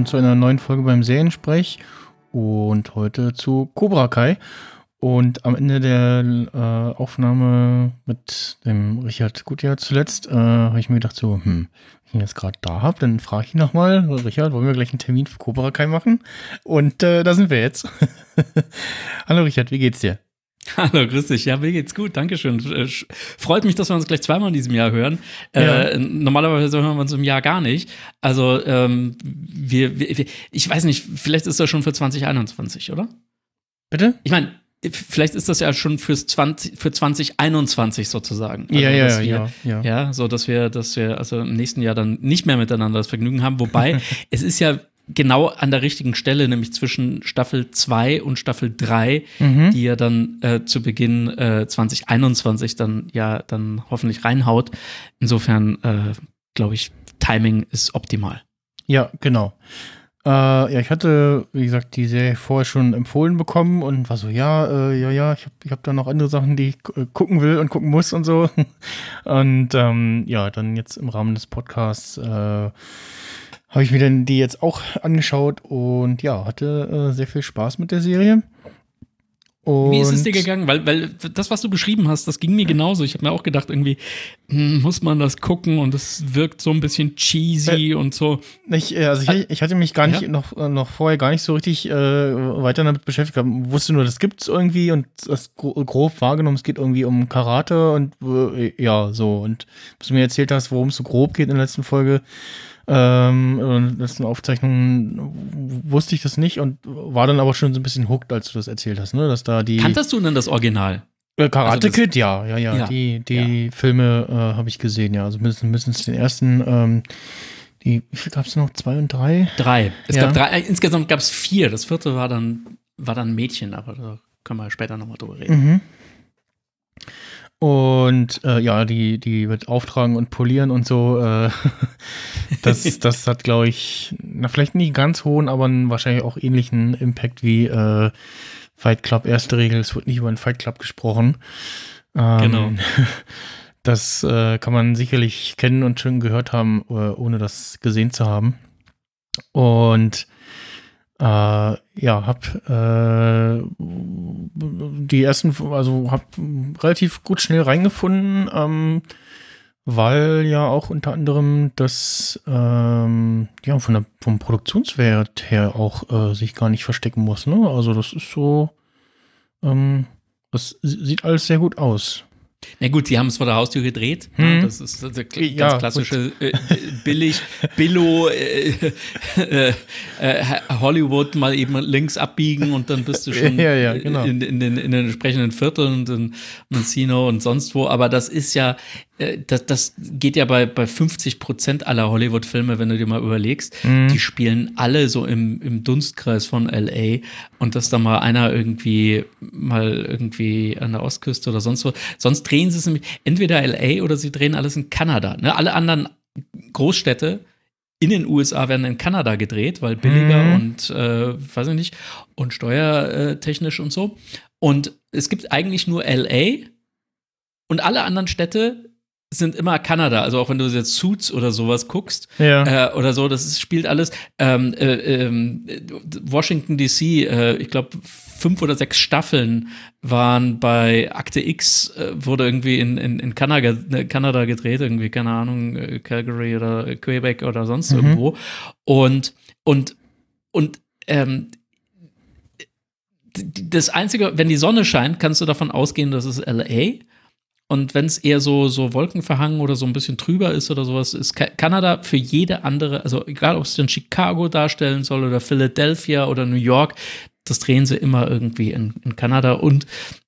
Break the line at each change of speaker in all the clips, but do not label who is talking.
Willkommen zu einer neuen Folge beim Seriensprech und heute zu Cobra Kai. Und am Ende der äh, Aufnahme mit dem Richard Gutjahr zuletzt äh, habe ich mir gedacht, so, hm, wenn ich ihn jetzt gerade da habe, dann frage ich ihn nochmal, Richard, wollen wir gleich einen Termin für Cobra Kai machen? Und äh, da sind wir jetzt. Hallo Richard, wie geht's dir?
Hallo, grüß dich. Ja, mir geht's gut, Dankeschön. Äh, freut mich, dass wir uns gleich zweimal in diesem Jahr hören. Ja. Äh, normalerweise hören wir uns im Jahr gar nicht. Also, ähm, wir, wir, ich weiß nicht, vielleicht ist das schon für 2021, oder?
Bitte?
Ich meine, vielleicht ist das ja schon fürs 20, für 2021 sozusagen.
Also, ja, ja,
wir,
ja, ja.
Ja, so dass wir, dass wir also im nächsten Jahr dann nicht mehr miteinander das Vergnügen haben. Wobei, es ist ja genau an der richtigen Stelle, nämlich zwischen Staffel 2 und Staffel 3, mhm. die ja dann äh, zu Beginn äh, 2021 dann ja dann hoffentlich reinhaut. Insofern äh, glaube ich, Timing ist optimal.
Ja, genau. Äh, ja, ich hatte, wie gesagt, die Serie vorher schon empfohlen bekommen und war so, ja, äh, ja, ja, ich habe ich hab da noch andere Sachen, die ich äh, gucken will und gucken muss und so. Und ähm, ja, dann jetzt im Rahmen des Podcasts äh, habe ich mir dann die jetzt auch angeschaut und ja, hatte äh, sehr viel Spaß mit der Serie.
Und Wie ist es dir gegangen? Weil, weil das, was du beschrieben hast, das ging mir genauso. Ich habe mir auch gedacht, irgendwie hm, muss man das gucken und es wirkt so ein bisschen cheesy äh, und so.
Ich, äh, also ich, ich, hatte mich gar nicht ja? noch, äh, noch vorher gar nicht so richtig äh, weiter damit beschäftigt. Ich wusste nur, das gibt es irgendwie und das grob wahrgenommen. Es geht irgendwie um Karate und äh, ja, so. Und was du mir erzählt hast, worum es so grob geht in der letzten Folge, ähm, letzten Aufzeichnungen wusste ich das nicht und war dann aber schon so ein bisschen hooked, als du das erzählt hast, ne? Dass da die.
Kanntest du denn das Original?
Äh, Karate also Kid, ja, ja, ja, ja. Die, die ja. Filme äh, habe ich gesehen, ja. Also mindestens den ersten. Ähm, die, wie viel gab es noch? Zwei und drei?
Drei. Es ja. gab drei. Äh, insgesamt gab es vier. Das vierte war dann, war dann Mädchen, aber da können wir später nochmal drüber reden. Mhm.
Und äh, ja, die, die wird auftragen und polieren und so. Äh, das, das hat, glaube ich, na, vielleicht nicht ganz hohen, aber einen wahrscheinlich auch ähnlichen Impact wie äh, Fight Club. Erste Regel, es wird nicht über einen Fight Club gesprochen.
Ähm, genau.
Das äh, kann man sicherlich kennen und schon gehört haben, äh, ohne das gesehen zu haben. Und äh, ja, hab äh, die ersten, also hab relativ gut schnell reingefunden, ähm, weil ja auch unter anderem das ähm, ja von der vom Produktionswert her auch äh, sich gar nicht verstecken muss. Ne? Also das ist so, ähm, das sieht alles sehr gut aus.
Na gut, sie haben es vor der Haustür gedreht. Hm. Das ist der ganz ja, klassische äh, billig, Billo äh, äh, äh, Hollywood mal eben links abbiegen und dann bist du schon
ja, ja, genau.
in, in, den, in den entsprechenden Vierteln und in Mancino und sonst wo. Aber das ist ja das, das geht ja bei, bei 50 Prozent aller Hollywood-Filme, wenn du dir mal überlegst, mhm. die spielen alle so im, im Dunstkreis von LA und dass da mal einer irgendwie mal irgendwie an der Ostküste oder sonst wo, sonst drehen sie es nämlich entweder LA oder sie drehen alles in Kanada. Ne? Alle anderen Großstädte in den USA werden in Kanada gedreht, weil billiger mhm. und äh, weiß ich nicht und steuertechnisch und so. Und es gibt eigentlich nur LA und alle anderen Städte sind immer Kanada. Also auch wenn du jetzt Suits oder sowas guckst
ja.
äh, oder so, das ist, spielt alles. Ähm, äh, äh, Washington DC, ich glaube fünf oder sechs Staffeln waren bei Akte X, äh, wurde irgendwie in, in, in Kanada, ne, Kanada gedreht, irgendwie, keine Ahnung, äh, Calgary oder Quebec oder sonst mhm. irgendwo. Und, und, und ähm, das Einzige, wenn die Sonne scheint, kannst du davon ausgehen, dass es LA. Und wenn es eher so, so wolkenverhangen oder so ein bisschen trüber ist oder sowas, ist Kanada für jede andere, also egal ob es dann Chicago darstellen soll oder Philadelphia oder New York, das drehen sie immer irgendwie in, in Kanada. Und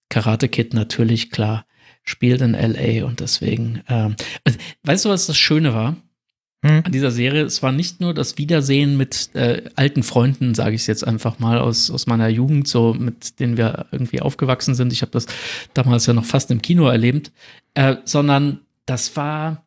Karate Kid natürlich, klar, spielt in LA und deswegen, ähm, weißt du, was das Schöne war? Hm. An dieser Serie, es war nicht nur das Wiedersehen mit äh, alten Freunden, sage ich es jetzt einfach mal, aus, aus meiner Jugend, so mit denen wir irgendwie aufgewachsen sind. Ich habe das damals ja noch fast im Kino erlebt, äh, sondern das war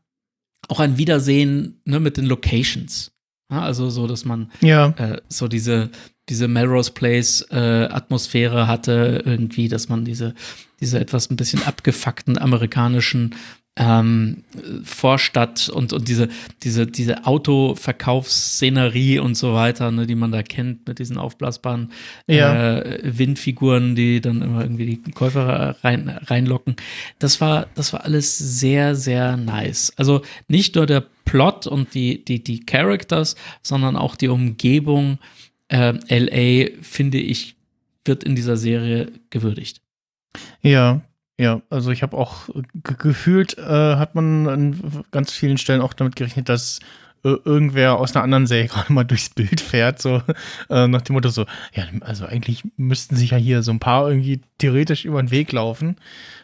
auch ein Wiedersehen ne, mit den Locations. Ja, also so, dass man
ja.
äh, so diese, diese Melrose Place äh, Atmosphäre hatte, irgendwie, dass man diese, diese etwas ein bisschen abgefuckten amerikanischen ähm, Vorstadt und, und diese, diese, diese Autoverkaufsszenerie und so weiter, ne, die man da kennt mit diesen aufblasbaren
ja.
äh, Windfiguren, die dann immer irgendwie die Käufer rein, reinlocken. Das war, das war alles sehr, sehr nice. Also nicht nur der Plot und die, die, die Characters, sondern auch die Umgebung äh, LA, finde ich, wird in dieser Serie gewürdigt.
Ja, ja, also ich habe auch gefühlt, äh, hat man an ganz vielen Stellen auch damit gerechnet, dass äh, irgendwer aus einer anderen Serie gerade mal durchs Bild fährt, so äh, nach dem Motto so, ja, also eigentlich müssten sich ja hier so ein paar irgendwie theoretisch über den Weg laufen.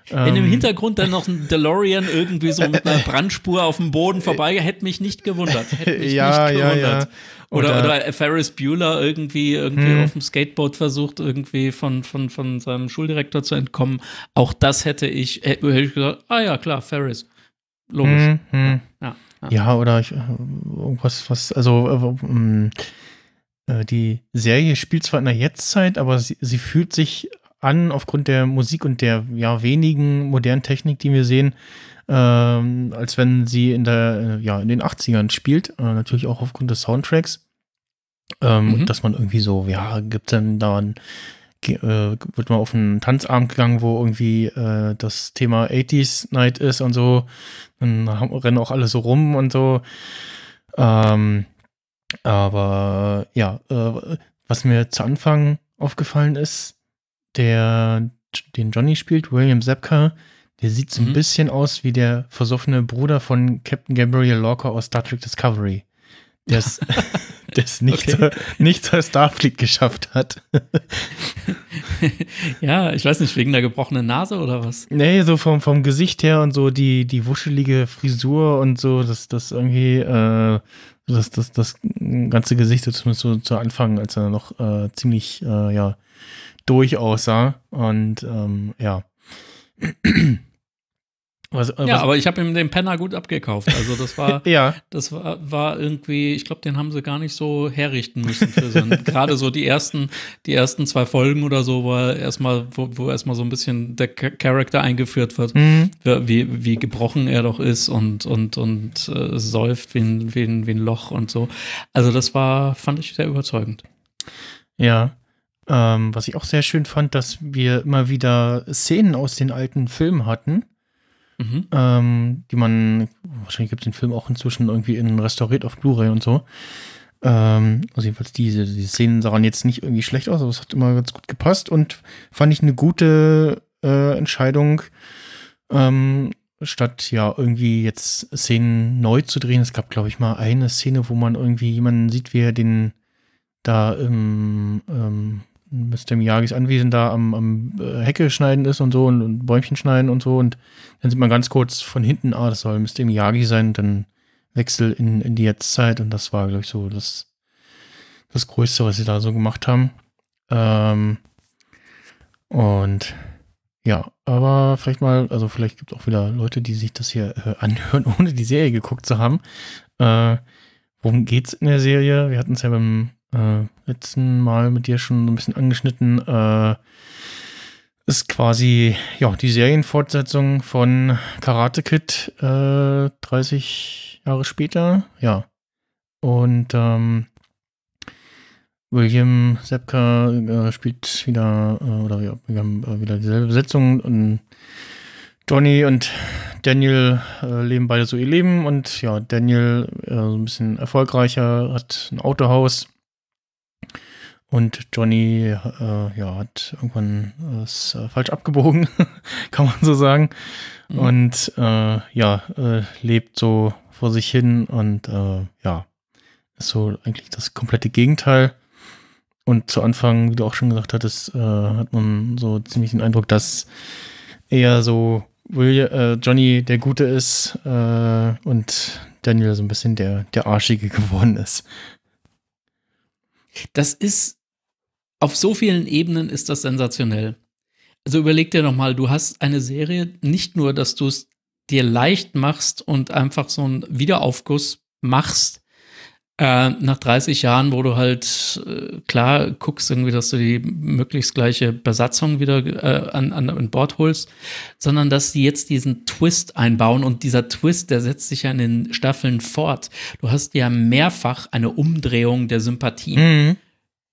Wenn im ähm, Hintergrund dann noch ein DeLorean irgendwie so mit einer Brandspur auf dem Boden vorbei, hätte mich nicht gewundert. Hätte mich
ja, nicht gewundert. Ja, ja.
Oder, oder, Ferris Bueller irgendwie, irgendwie hm. auf dem Skateboard versucht, irgendwie von, von, von seinem Schuldirektor zu entkommen. Auch das hätte ich, hätte ich gesagt, ah ja, klar, Ferris. Logisch. Hm,
hm. Ja, ja. ja, oder ich, irgendwas, was, also äh, äh, die Serie spielt zwar in der Jetztzeit, aber sie, sie fühlt sich an, aufgrund der Musik und der ja wenigen modernen Technik, die wir sehen, ähm, als wenn sie in der, ja, in den 80ern spielt. Äh, natürlich auch aufgrund des Soundtracks. Ähm, mhm. Dass man irgendwie so, ja, gibt dann da ein, äh, wird mal auf einen Tanzabend gegangen, wo irgendwie äh, das Thema 80s Night ist und so. Dann haben, rennen auch alle so rum und so. Ähm, aber ja, äh, was mir zu Anfang aufgefallen ist, der den Johnny spielt, William Zepka, der sieht so ein mhm. bisschen aus wie der versoffene Bruder von Captain Gabriel Lorca aus Star Trek Discovery. Der es nicht, okay. zur, nicht zur Starfleet geschafft hat.
ja, ich weiß nicht, wegen der gebrochenen Nase oder was?
Nee, so vom, vom Gesicht her und so die, die wuschelige Frisur und so, das, das irgendwie, äh, das, das, das ganze Gesicht, zumindest so zu Anfang, als er noch äh, ziemlich, äh, ja, durch aussah. Und ähm, ja.
Was, äh, ja, aber ich habe ihm den Penner gut abgekauft. Also das war,
ja.
das war, war irgendwie, ich glaube, den haben sie gar nicht so herrichten müssen für seinen. Gerade so die ersten, die ersten zwei Folgen oder so, wo er erstmal, wo, wo erstmal so ein bisschen der Charakter eingeführt wird, mhm. wie, wie gebrochen er doch ist und, und, und äh, säuft wie ein, wie, ein, wie ein Loch und so. Also das war, fand ich sehr überzeugend.
Ja. Ähm, was ich auch sehr schön fand, dass wir immer wieder Szenen aus den alten Filmen hatten, mhm. ähm, die man, wahrscheinlich gibt es den Film auch inzwischen irgendwie in restauriert auf Blu-ray und so. Ähm, also jedenfalls diese, diese Szenen sahen jetzt nicht irgendwie schlecht aus, aber es hat immer ganz gut gepasst und fand ich eine gute äh, Entscheidung, ähm, statt ja irgendwie jetzt Szenen neu zu drehen. Es gab, glaube ich, mal eine Szene, wo man irgendwie jemanden sieht, wie er den da im ähm, Mr. Miyagis Anwesen da am, am äh, Hecke schneiden ist und so und, und, Bäumchen schneiden und so. Und dann sieht man ganz kurz von hinten, ah, das soll Mr. Miyagi sein, dann Wechsel in, in die Jetztzeit und das war, glaube ich, so das, das Größte, was sie da so gemacht haben. Ähm, und ja, aber vielleicht mal, also vielleicht gibt es auch wieder Leute, die sich das hier äh, anhören, ohne die Serie geguckt zu haben. Äh, worum geht's in der Serie? Wir hatten es ja beim äh, letzten Mal mit dir schon ein bisschen angeschnitten. Äh, ist quasi ja die Serienfortsetzung von Karate Kid äh, 30 Jahre später. Ja. Und ähm, William Sepka äh, spielt wieder, äh, oder ja, wir haben äh, wieder dieselbe Besetzung und Johnny und Daniel äh, leben beide so ihr Leben und ja, Daniel äh, so ein bisschen erfolgreicher, hat ein Autohaus und Johnny äh, ja, hat irgendwann ist, äh, falsch abgebogen, kann man so sagen. Mhm. Und äh, ja, äh, lebt so vor sich hin und äh, ja, ist so eigentlich das komplette Gegenteil. und zu Anfang, wie du auch schon gesagt hattest, äh, hat man so ziemlich den Eindruck, dass eher so William, Johnny der Gute ist und Daniel so ein bisschen der, der Arschige geworden ist.
Das ist, auf so vielen Ebenen ist das sensationell. Also überleg dir nochmal, du hast eine Serie, nicht nur, dass du es dir leicht machst und einfach so einen Wiederaufguss machst, äh, nach 30 Jahren, wo du halt äh, klar guckst, irgendwie, dass du die möglichst gleiche Besatzung wieder äh, an, an, an Bord holst, sondern dass sie jetzt diesen Twist einbauen und dieser Twist, der setzt sich ja in den Staffeln fort. Du hast ja mehrfach eine Umdrehung der Sympathien. Mhm.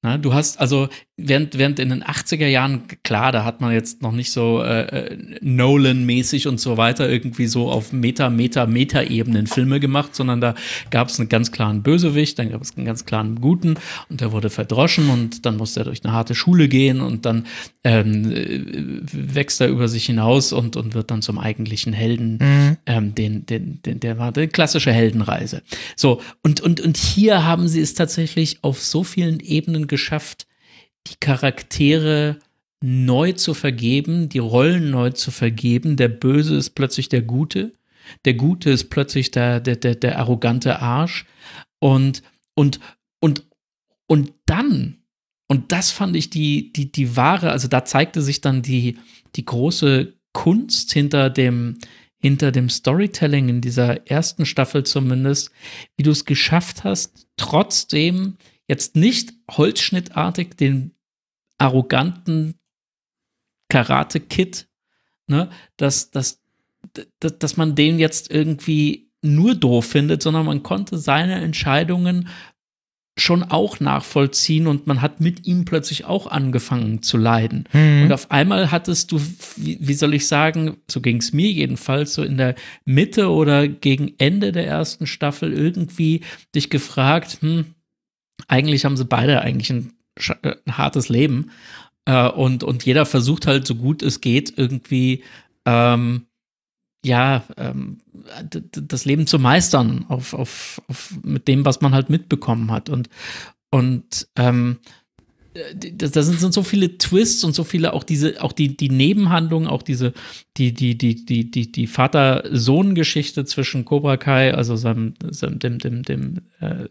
Na, du hast also während, während in den 80er Jahren, klar, da hat man jetzt noch nicht so äh, äh, Nolan-mäßig und so weiter irgendwie so auf Meta, Meta, Meta-Ebenen Filme gemacht, sondern da gab es einen ganz klaren Bösewicht, dann gab es einen ganz klaren Guten und der wurde verdroschen und dann musste er durch eine harte Schule gehen und dann ähm, äh, wächst er über sich hinaus und, und wird dann zum eigentlichen Helden, mhm. ähm, den, den, den, der war die klassische Heldenreise. So, und, und, und hier haben sie es tatsächlich auf so vielen Ebenen geschafft, die Charaktere neu zu vergeben, die Rollen neu zu vergeben. Der Böse ist plötzlich der Gute, der Gute ist plötzlich der, der, der, der arrogante Arsch. Und, und, und, und dann, und das fand ich die, die, die wahre, also da zeigte sich dann die, die große Kunst hinter dem, hinter dem Storytelling in dieser ersten Staffel zumindest, wie du es geschafft hast, trotzdem jetzt nicht holzschnittartig den arroganten Karate-Kid, ne, dass, dass, dass, dass man den jetzt irgendwie nur doof findet, sondern man konnte seine Entscheidungen schon auch nachvollziehen und man hat mit ihm plötzlich auch angefangen zu leiden. Mhm. Und auf einmal hattest du, wie, wie soll ich sagen, so ging es mir jedenfalls, so in der Mitte oder gegen Ende der ersten Staffel irgendwie dich gefragt, hm, eigentlich haben sie beide eigentlich ein, äh, ein hartes Leben. Äh, und, und jeder versucht halt so gut es geht, irgendwie ähm, ja, ähm, das Leben zu meistern auf, auf, auf, mit dem, was man halt mitbekommen hat. Und, und ähm, da sind, sind so viele Twists und so viele auch diese, auch die, die Nebenhandlungen, auch diese, die, die, die, die, die, die Vater-Sohn-Geschichte zwischen Cobra Kai, also seinem, seinem dem, dem, dem äh,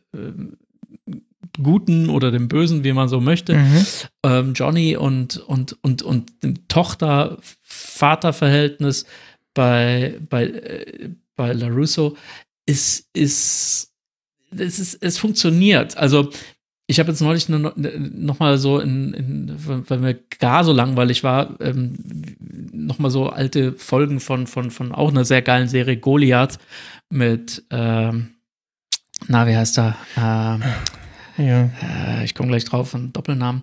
Guten oder dem Bösen, wie man so möchte, mhm. ähm, Johnny und, und, und, und dem Tochter-Vater-Verhältnis bei, bei, äh, bei LaRusso ist, ist, es ist, es funktioniert. Also, ich habe jetzt neulich noch, noch mal so, in, in, weil mir gar so langweilig war, ähm, noch mal so alte Folgen von, von, von auch einer sehr geilen Serie Goliath mit, ähm, na, wie heißt er? Ähm, ja. Äh, ich komme gleich drauf, einen Doppelnamen.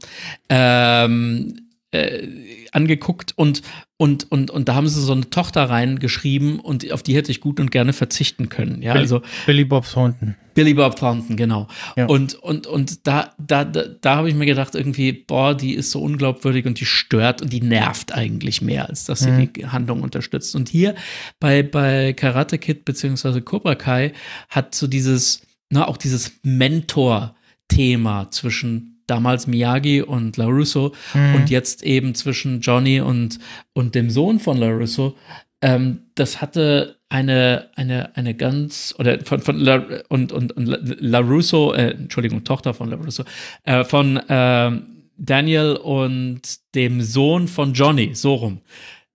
Ähm, äh, angeguckt und, und, und, und da haben sie so eine Tochter reingeschrieben und auf die hätte ich gut und gerne verzichten können. Ja,
Billy,
also
Billy Bob Thornton.
Billy Bob Thornton, genau. Ja. Und, und, und da, da, da, da habe ich mir gedacht, irgendwie, boah, die ist so unglaubwürdig und die stört und die nervt eigentlich mehr, als dass sie mhm. die Handlung unterstützt. Und hier bei, bei Karate Kid beziehungsweise Cobra Kai hat so dieses, na, auch dieses Mentor- Thema zwischen damals Miyagi und LaRusso mhm. und jetzt eben zwischen Johnny und, und dem Sohn von LaRusso. Ähm, das hatte eine, eine, eine ganz, oder von, von La, und, und, und LaRusso, äh, Entschuldigung, Tochter von LaRusso, äh, von äh, Daniel und dem Sohn von Johnny, so rum.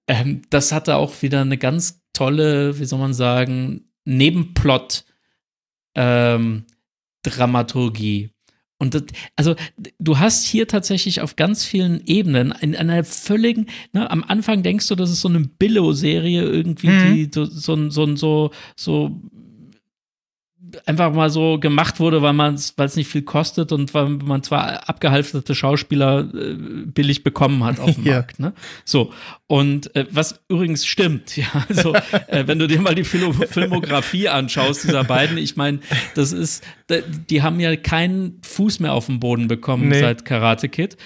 Ähm, das hatte auch wieder eine ganz tolle, wie soll man sagen, Nebenplot ähm, Dramaturgie. Und das, also du hast hier tatsächlich auf ganz vielen Ebenen in einer völligen, ne, am Anfang denkst du, das ist so eine Billo-Serie irgendwie, mhm. die so, so, so, so, so einfach mal so gemacht wurde, weil man weil es nicht viel kostet und weil man zwar abgehalfterte Schauspieler äh, billig bekommen hat auf dem ja. Markt. Ne? So und äh, was übrigens stimmt, ja, also äh, wenn du dir mal die Fil Filmografie anschaust dieser beiden, ich meine, das ist, die haben ja keinen Fuß mehr auf den Boden bekommen nee. seit Karate Kid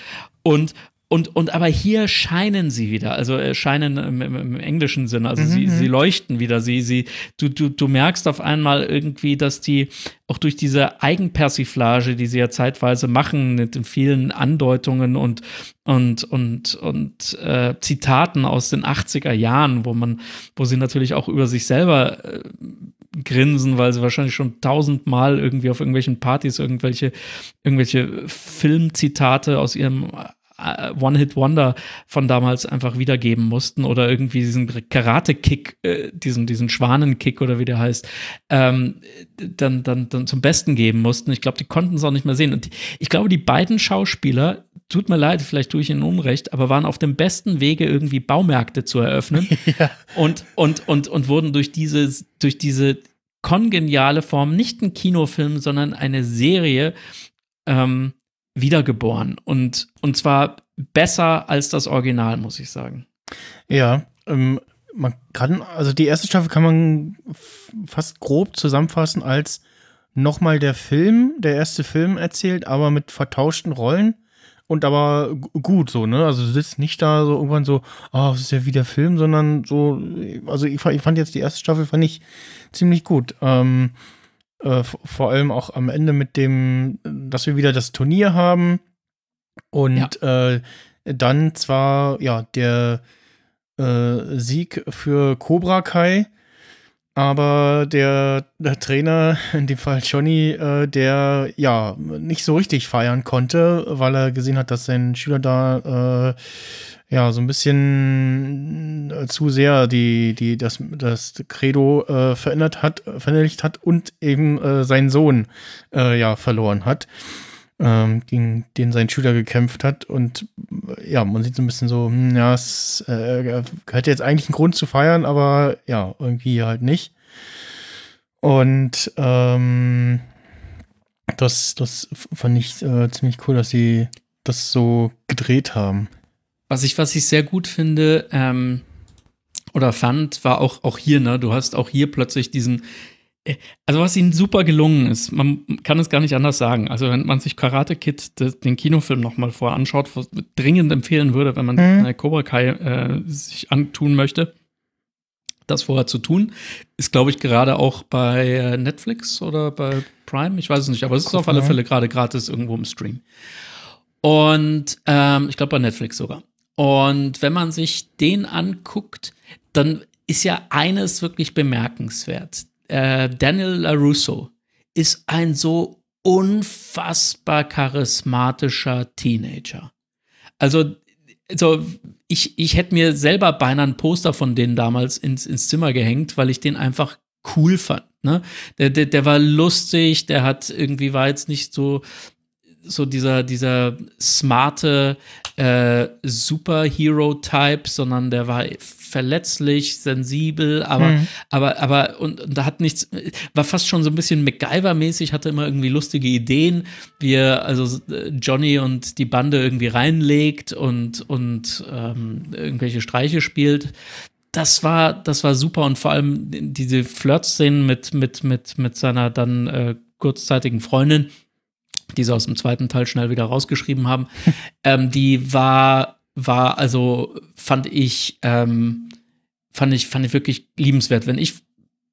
und und, und aber hier scheinen sie wieder, also äh, scheinen im, im, im englischen Sinne, also mhm. sie, sie leuchten wieder, sie, sie, du, du, du merkst auf einmal irgendwie, dass die auch durch diese Eigenpersiflage, die sie ja zeitweise machen, mit den vielen Andeutungen und, und, und, und äh, Zitaten aus den 80er Jahren, wo man, wo sie natürlich auch über sich selber äh, grinsen, weil sie wahrscheinlich schon tausendmal irgendwie auf irgendwelchen Partys irgendwelche, irgendwelche Filmzitate aus ihrem One-Hit-Wonder von damals einfach wiedergeben mussten oder irgendwie diesen Karate-Kick, äh, diesen, diesen Schwanenkick oder wie der heißt, ähm, dann, dann, dann zum Besten geben mussten. Ich glaube, die konnten es auch nicht mehr sehen. Und ich glaube, die beiden Schauspieler, tut mir leid, vielleicht tue ich ihnen Unrecht, aber waren auf dem besten Wege, irgendwie Baumärkte zu eröffnen ja. und, und, und, und wurden durch diese, durch diese kongeniale Form nicht ein Kinofilm, sondern eine Serie ähm, wiedergeboren. Und, und zwar besser als das Original, muss ich sagen.
Ja, ähm, man kann, also die erste Staffel kann man fast grob zusammenfassen als nochmal der Film, der erste Film erzählt, aber mit vertauschten Rollen und aber gut so, ne? Also du sitzt nicht da so irgendwann so, oh, das ist ja wie der Film, sondern so, also ich, ich fand jetzt die erste Staffel, fand ich ziemlich gut. Ähm, äh, vor allem auch am Ende mit dem, dass wir wieder das Turnier haben und ja. äh, dann zwar ja der äh, Sieg für Cobra Kai, aber der, der, Trainer, in dem Fall Johnny, äh, der ja nicht so richtig feiern konnte, weil er gesehen hat, dass sein Schüler da äh, ja, so ein bisschen äh, zu sehr die, die, das, das Credo äh, verändert hat, verinnerlicht hat und eben äh, seinen Sohn äh, ja verloren hat, ähm, gegen den sein Schüler gekämpft hat. Und ja, man sieht so ein bisschen so, hm, ja, es äh, hätte jetzt eigentlich einen Grund zu feiern, aber ja, irgendwie halt nicht. Und ähm, das, das fand ich äh, ziemlich cool, dass sie das so gedreht haben.
Was ich, was ich sehr gut finde ähm, oder fand, war auch, auch hier, ne? Du hast auch hier plötzlich diesen, also was ihnen super gelungen ist, man kann es gar nicht anders sagen. Also wenn man sich Karate Kid den Kinofilm nochmal vorher anschaut, was dringend empfehlen würde, wenn man mhm. Cobra Kai äh, sich antun möchte, das vorher zu tun, ist glaube ich gerade auch bei äh, Netflix oder bei Prime, ich weiß es nicht, aber es ist auf alle Fälle gerade gratis irgendwo im Stream. Und ähm, ich glaube bei Netflix sogar. Und wenn man sich den anguckt, dann ist ja eines wirklich bemerkenswert. Äh, Daniel LaRusso ist ein so unfassbar charismatischer Teenager. Also, also ich, ich hätte mir selber beinahe ein Poster von denen damals ins, ins Zimmer gehängt, weil ich den einfach cool fand. Ne? Der, der, der war lustig, der hat irgendwie war jetzt nicht so so dieser, dieser smarte äh, Superhero-Type, sondern der war verletzlich, sensibel, aber, mhm. aber, aber, und, und, da hat nichts, war fast schon so ein bisschen MacGyver-mäßig, hatte immer irgendwie lustige Ideen, wie er also Johnny und die Bande irgendwie reinlegt und, und ähm, irgendwelche Streiche spielt. Das war, das war super und vor allem diese Flirt-Szenen mit, mit, mit, mit seiner dann äh, kurzzeitigen Freundin, die sie aus dem zweiten Teil schnell wieder rausgeschrieben haben, ähm, die war, war, also fand ich, ähm, fand ich, fand ich wirklich liebenswert. Wenn ich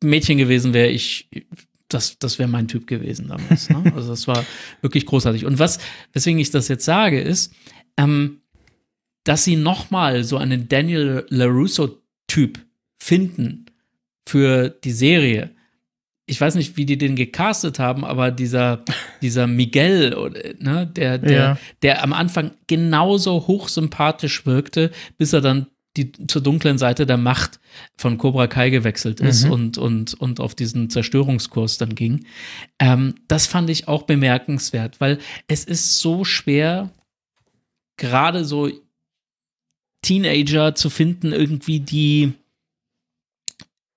Mädchen gewesen wäre, ich, das, das wäre mein Typ gewesen damals. Ne? Also das war wirklich großartig. Und was, weswegen ich das jetzt sage, ist, ähm, dass sie nochmal so einen Daniel LaRusso-Typ finden für die Serie, ich weiß nicht, wie die den gecastet haben, aber dieser, dieser Miguel, ne, der, der, ja. der am Anfang genauso hochsympathisch wirkte, bis er dann die, zur dunklen Seite der Macht von Cobra Kai gewechselt ist mhm. und, und, und auf diesen Zerstörungskurs dann ging. Ähm, das fand ich auch bemerkenswert, weil es ist so schwer, gerade so Teenager zu finden, irgendwie, die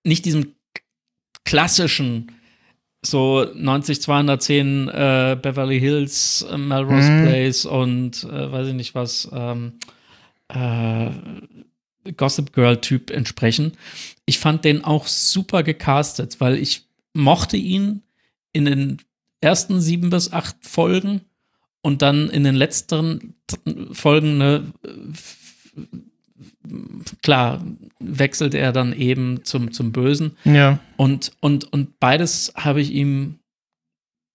nicht diesem klassischen so 90 210 äh, Beverly Hills, äh, Melrose mhm. Place und äh, weiß ich nicht was ähm, äh, Gossip Girl Typ entsprechen. Ich fand den auch super gecastet, weil ich mochte ihn in den ersten sieben bis acht Folgen und dann in den letzten Folgen, ne, klar, wechselt er dann eben zum, zum Bösen.
Ja.
Und, und, und beides habe ich ihm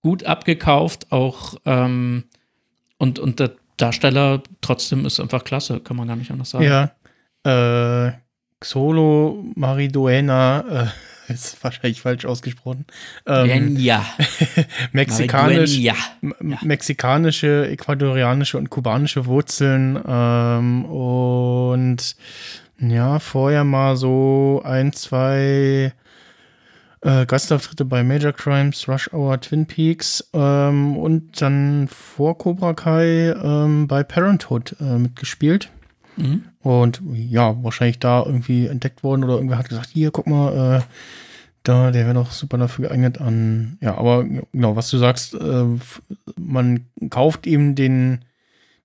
gut abgekauft, auch ähm, und, und der Darsteller trotzdem ist einfach klasse, kann man gar nicht anders sagen.
Ja. Äh, Xolo Mariduena, äh, ist wahrscheinlich falsch ausgesprochen.
Ähm, ja.
Mexikanisch, ja. Mexikanische, ecuadorianische und kubanische Wurzeln. Ähm, und ja, vorher mal so ein, zwei äh, Gastauftritte bei Major Crimes, Rush Hour, Twin Peaks ähm, und dann vor Cobra Kai ähm, bei Parenthood äh, mitgespielt. Mhm. Und ja, wahrscheinlich da irgendwie entdeckt worden oder irgendwer hat gesagt, hier, guck mal, äh, da, der wäre doch super dafür geeignet an. Ja, aber genau, was du sagst, äh, man kauft ihm den,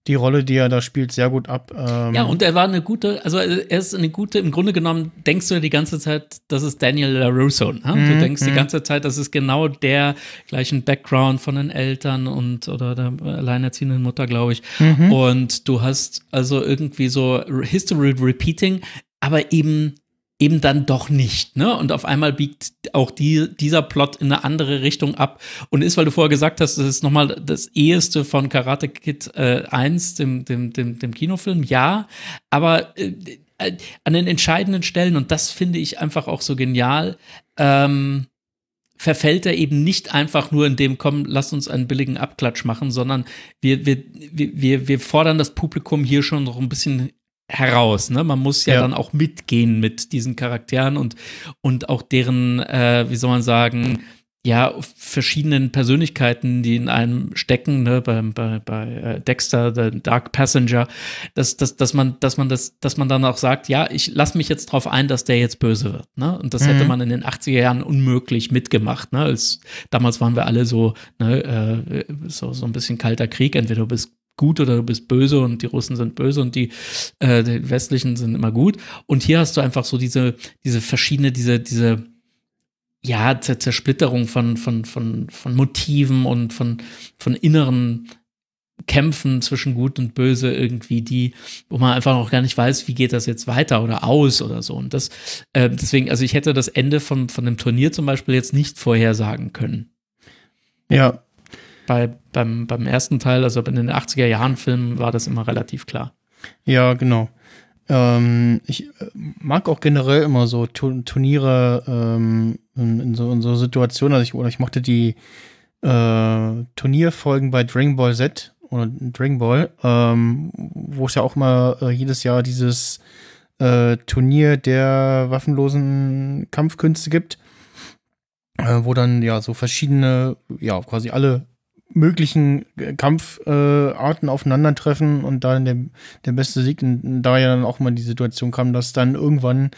die Rolle, die er da spielt, sehr gut ab.
Ähm ja, und er war eine gute, also er ist eine gute, im Grunde genommen denkst du die ganze Zeit, das ist Daniel LaRusso. Ne? Mm, du mhm, denkst die mhm. ganze Zeit, das ist genau der gleichen Background von den Eltern und oder der alleinerziehenden Mutter, glaube ich. Mm Und du hast also irgendwie so History Repeating, aber eben eben dann doch nicht, ne? Und auf einmal biegt auch die, dieser Plot in eine andere Richtung ab und ist, weil du vorher gesagt hast, das ist nochmal das eheste von Karate Kid äh, 1, dem, dem, dem, dem Kinofilm, ja, aber äh, äh, an den entscheidenden Stellen, und das finde ich einfach auch so genial, ähm, verfällt er eben nicht einfach nur in dem, komm, lass uns einen billigen Abklatsch machen, sondern wir, wir, wir, wir fordern das Publikum hier schon noch ein bisschen heraus. Ne? Man muss ja, ja, dann auch mitgehen mit diesen Charakteren und, und auch deren, äh, wie soll man sagen, ja, verschiedenen Persönlichkeiten, die in einem stecken, ne, bei, bei, bei äh, Dexter, The Dark Passenger, dass, dass, dass man, dass man das, dass man dann auch sagt, ja, ich lasse mich jetzt drauf ein, dass der jetzt böse wird. Ne? Und das mhm. hätte man in den 80er Jahren unmöglich mitgemacht. Ne? Als, damals waren wir alle so, ne, äh, so, so ein bisschen kalter Krieg, entweder du bist gut oder du bist böse und die Russen sind böse und die, äh, die westlichen sind immer gut. Und hier hast du einfach so diese, diese verschiedene, diese, diese, ja, Zersplitterung von, von, von, von Motiven und von, von inneren Kämpfen zwischen Gut und Böse irgendwie, die, wo man einfach noch gar nicht weiß, wie geht das jetzt weiter oder aus oder so. Und das, äh, deswegen, also ich hätte das Ende von, von dem Turnier zum Beispiel jetzt nicht vorhersagen können.
Ja,
bei, beim, beim ersten Teil, also in den 80er Jahren Filmen, war das immer relativ klar.
Ja, genau. Ähm, ich äh, mag auch generell immer so Turniere ähm, in, in, so, in so Situationen. Also ich, oder ich mochte die äh, Turnierfolgen bei Dragon Ball Z oder Dragon Ball, ähm, wo es ja auch mal äh, jedes Jahr dieses äh, Turnier der waffenlosen Kampfkünste gibt, äh, wo dann ja so verschiedene, ja quasi alle möglichen Kampfarten äh, aufeinandertreffen und da der, der beste Sieg, und da ja dann auch mal die Situation kam, dass dann irgendwann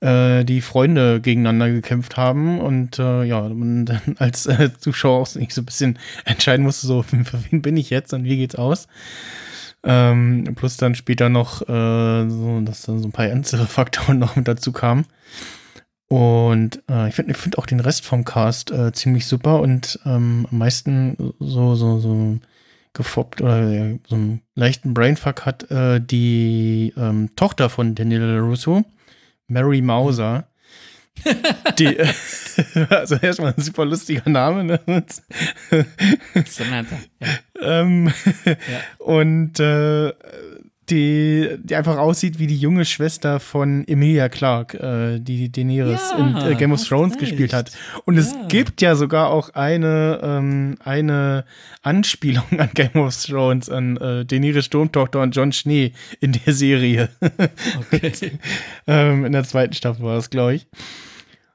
äh, die Freunde gegeneinander gekämpft haben und äh, ja, man dann als äh, Zuschauer auch so ein bisschen entscheiden musste, so für wen bin ich jetzt und wie geht's aus. Ähm, plus dann später noch äh, so, dass dann so ein paar ernste Faktoren noch mit dazu kamen. Und äh, ich finde ich find auch den Rest vom Cast äh, ziemlich super und ähm, am meisten so, so, so gefoppt oder ja, so einen leichten Brainfuck hat äh, die ähm, Tochter von Daniel Russo, Mary Mauser. die, also erstmal ein super lustiger Name, ne? Samantha, ja. ähm, ja. Und äh, die, die einfach aussieht wie die junge Schwester von Emilia Clark, äh, die Daenerys ja, in äh, Game of Thrones gespielt hat. Und ja. es gibt ja sogar auch eine, ähm, eine Anspielung an Game of Thrones, an äh, Daenerys Sturmtochter und John Schnee in der Serie. Okay. ähm, in der zweiten Staffel war das, glaube ich.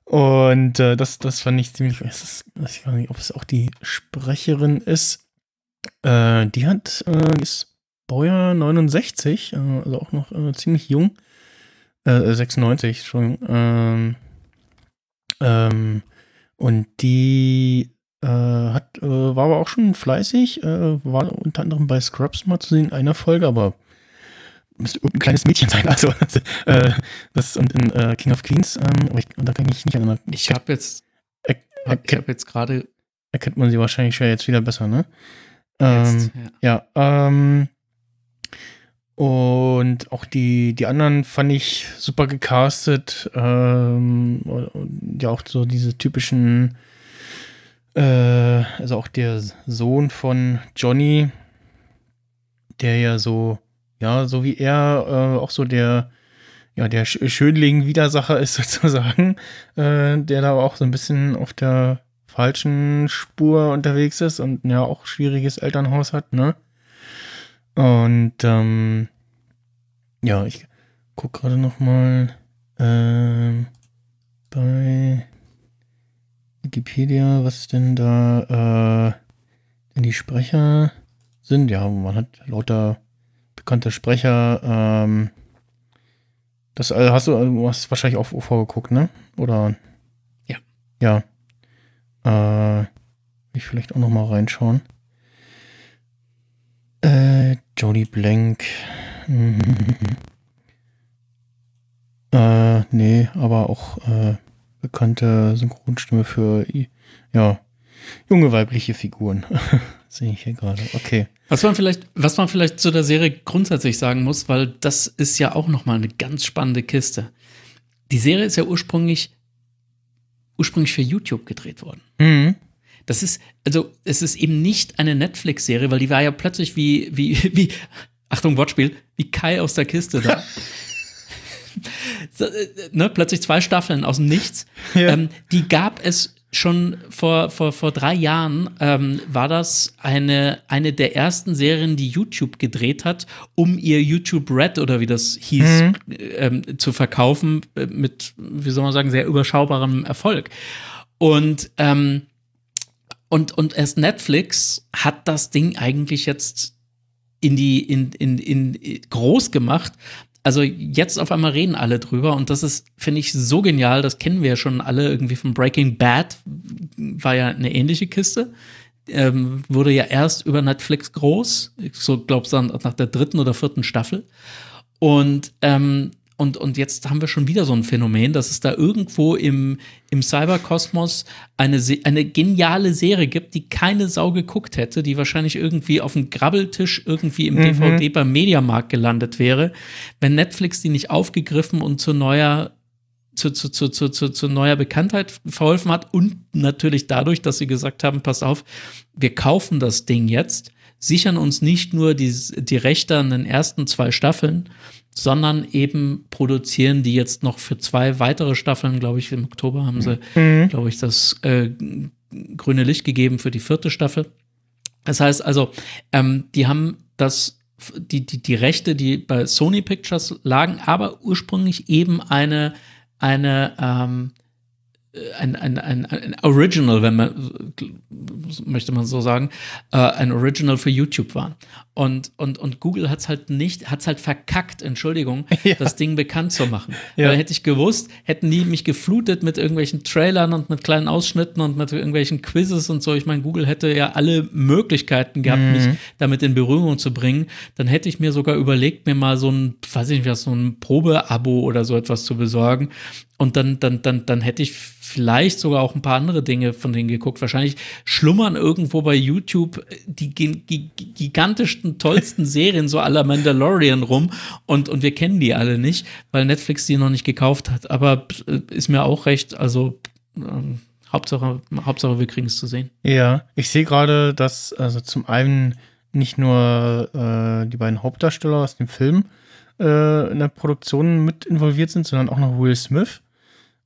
Und äh, das, das fand ich ziemlich. Ist, ich weiß nicht, ob es auch die Sprecherin ist. Äh, die hat, äh, ist Baujahr 69, äh, also auch noch äh, ziemlich jung. Äh, 96, schon. Ähm, ähm, und die äh, hat, äh, war aber auch schon fleißig, äh, war unter anderem bei Scrubs mal zu sehen in einer Folge, aber müsste ein kleines Mädchen sein. Also äh, das und in äh, King of Queens, ähm, ich, da kann ich nicht erinnern.
Ich habe jetzt, er, ich habe jetzt gerade
erkennt man sie wahrscheinlich schon jetzt wieder besser, ne? Ähm, Jetzt, ja, ja ähm, und auch die, die anderen fand ich super gecastet. Ähm, ja, auch so diese typischen, äh, also auch der Sohn von Johnny, der ja so, ja, so wie er äh, auch so der, ja, der Schönling-Widersacher ist sozusagen, äh, der da auch so ein bisschen auf der falschen Spur unterwegs ist und ja auch schwieriges Elternhaus hat, ne? Und ähm, ja, ich gucke gerade noch mal ähm, bei Wikipedia, was denn da äh, denn die Sprecher sind. Ja, man hat lauter bekannte Sprecher. Ähm, das also hast du, du hast wahrscheinlich auch vorgeguckt, ne? Oder?
Ja.
Ja. Äh, ich vielleicht auch noch mal reinschauen. Äh, Jodie Blank. Mhm. Äh, nee, aber auch äh, bekannte Synchronstimme für ja, junge weibliche Figuren. Sehe ich hier gerade. Okay.
Was man vielleicht, was man vielleicht zu der Serie grundsätzlich sagen muss, weil das ist ja auch noch mal eine ganz spannende Kiste. Die Serie ist ja ursprünglich ursprünglich für YouTube gedreht worden. Mhm. Das ist, also, es ist eben nicht eine Netflix-Serie, weil die war ja plötzlich wie, wie, wie, Achtung, Wortspiel, wie Kai aus der Kiste da. so, äh, ne, plötzlich zwei Staffeln aus dem Nichts. Ja. Ähm, die gab es schon vor, vor, vor drei Jahren ähm, war das eine, eine der ersten Serien, die YouTube gedreht hat, um ihr YouTube Red oder wie das hieß, mhm. ähm, zu verkaufen, äh, mit, wie soll man sagen, sehr überschaubarem Erfolg. Und, ähm, und, und erst Netflix hat das Ding eigentlich jetzt in die, in, in, in groß gemacht, also jetzt auf einmal reden alle drüber und das ist, finde ich, so genial. Das kennen wir ja schon alle irgendwie von Breaking Bad. War ja eine ähnliche Kiste. Ähm, wurde ja erst über Netflix groß. Ich so glaube nach der dritten oder vierten Staffel. Und ähm, und, und jetzt haben wir schon wieder so ein Phänomen, dass es da irgendwo im, im Cyberkosmos eine, eine geniale Serie gibt, die keine Sau geguckt hätte, die wahrscheinlich irgendwie auf dem Grabbeltisch irgendwie im mhm. DVD beim Mediamarkt gelandet wäre, wenn Netflix die nicht aufgegriffen und zu neuer zu, zu, zu, zu, zu, zu neuer Bekanntheit verholfen hat und natürlich dadurch, dass sie gesagt haben, pass auf, wir kaufen das Ding jetzt, sichern uns nicht nur die, die Rechte an den ersten zwei Staffeln, sondern eben produzieren die jetzt noch für zwei weitere Staffeln, glaube ich, im Oktober haben sie, mhm. glaube ich, das äh, grüne Licht gegeben für die vierte Staffel. Das heißt also, ähm, die haben das, die, die, die Rechte, die bei Sony Pictures lagen, aber ursprünglich eben eine, eine ähm, ein, ein, ein, ein Original, wenn man, möchte man so sagen, äh, ein Original für YouTube waren. Und, und, und Google hat es halt nicht, hat es halt verkackt, Entschuldigung, ja. das Ding bekannt zu machen. Ja. Weil hätte ich gewusst, hätten die mich geflutet mit irgendwelchen Trailern und mit kleinen Ausschnitten und mit irgendwelchen Quizzes und so. Ich meine, Google hätte ja alle Möglichkeiten gehabt, mhm. mich damit in Berührung zu bringen. Dann hätte ich mir sogar überlegt, mir mal so ein, weiß ich nicht was, so ein Probeabo oder so etwas zu besorgen. Und dann, dann, dann, dann hätte ich vielleicht sogar auch ein paar andere Dinge von denen geguckt. Wahrscheinlich schlummern irgendwo bei YouTube die, die gigantischsten, tollsten Serien so aller Mandalorian rum und, und wir kennen die alle nicht, weil Netflix die noch nicht gekauft hat. Aber äh, ist mir auch recht, also ähm, Hauptsache, Hauptsache wir kriegen es zu sehen.
Ja, ich sehe gerade, dass also zum einen nicht nur äh, die beiden Hauptdarsteller aus dem Film äh, in der Produktion mit involviert sind, sondern auch noch Will Smith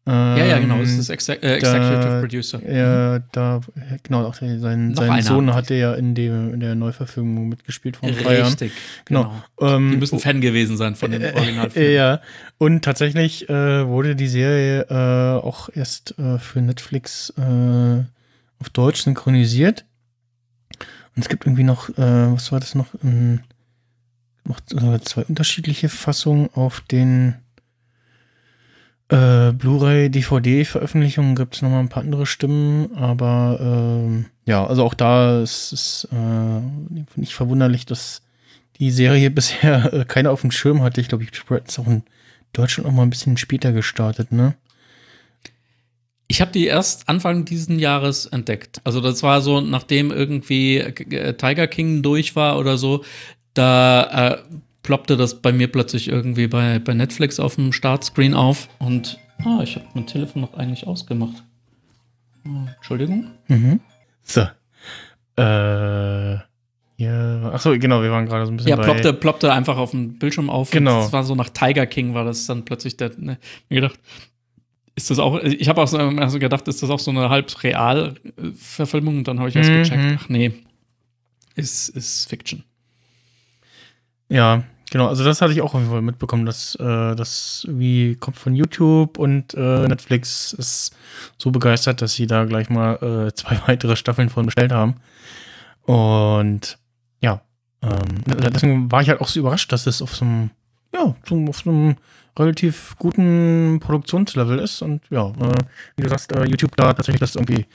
ähm, ja, ja, genau, das ist Exe äh, Executive
da,
Producer.
Ja, mhm. da, genau, auch sein, sein Sohn hat ja in, dem, in der Neuverfilmung mitgespielt
ein paar Jahren. Richtig, genau. genau. Ähm, Die müssen Fan gewesen sein von dem äh, Originalfilm.
ja, und tatsächlich äh, wurde die Serie äh, auch erst äh, für Netflix auf Deutsch synchronisiert. Und es gibt irgendwie noch, was war das noch, ähm, noch zwei unterschiedliche Fassungen auf den äh, Blu-ray, DVD-Veröffentlichungen gibt es nochmal ein paar andere Stimmen, aber äh, ja, also auch da ist es äh, nicht verwunderlich, dass die Serie bisher äh, keiner auf dem Schirm hatte. Ich glaube, ich ist auch in Deutschland noch mal ein bisschen später gestartet, ne?
Ich habe die erst Anfang diesen Jahres entdeckt. Also das war so, nachdem irgendwie äh, Tiger King durch war oder so, da äh, ploppte das bei mir plötzlich irgendwie bei, bei Netflix auf dem Startscreen auf und ah, ich habe mein Telefon noch eigentlich ausgemacht. Oh, Entschuldigung.
Mhm. So. Äh, ja, achso, genau, wir waren gerade so ein bisschen.
Ja, ploppte, ploppte einfach auf dem Bildschirm auf.
Genau.
Das war so nach Tiger King, war das dann plötzlich der. Ne, mir gedacht, ist das auch, ich habe auch so also gedacht, ist das auch so eine halb real Verfilmung und dann habe ich erst
Mhm.
gecheckt, ach nee, ist, ist Fiction.
Ja, genau. Also das hatte ich auch auf jeden Fall mitbekommen, dass äh, das irgendwie kommt von YouTube und äh, Netflix ist so begeistert, dass sie da gleich mal äh, zwei weitere Staffeln von bestellt haben. Und ja, ähm, deswegen war ich halt auch so überrascht, dass es auf so einem, ja, auf so einem relativ guten Produktionslevel ist. Und ja, äh, wie du sagst, äh, YouTube da tatsächlich das irgendwie,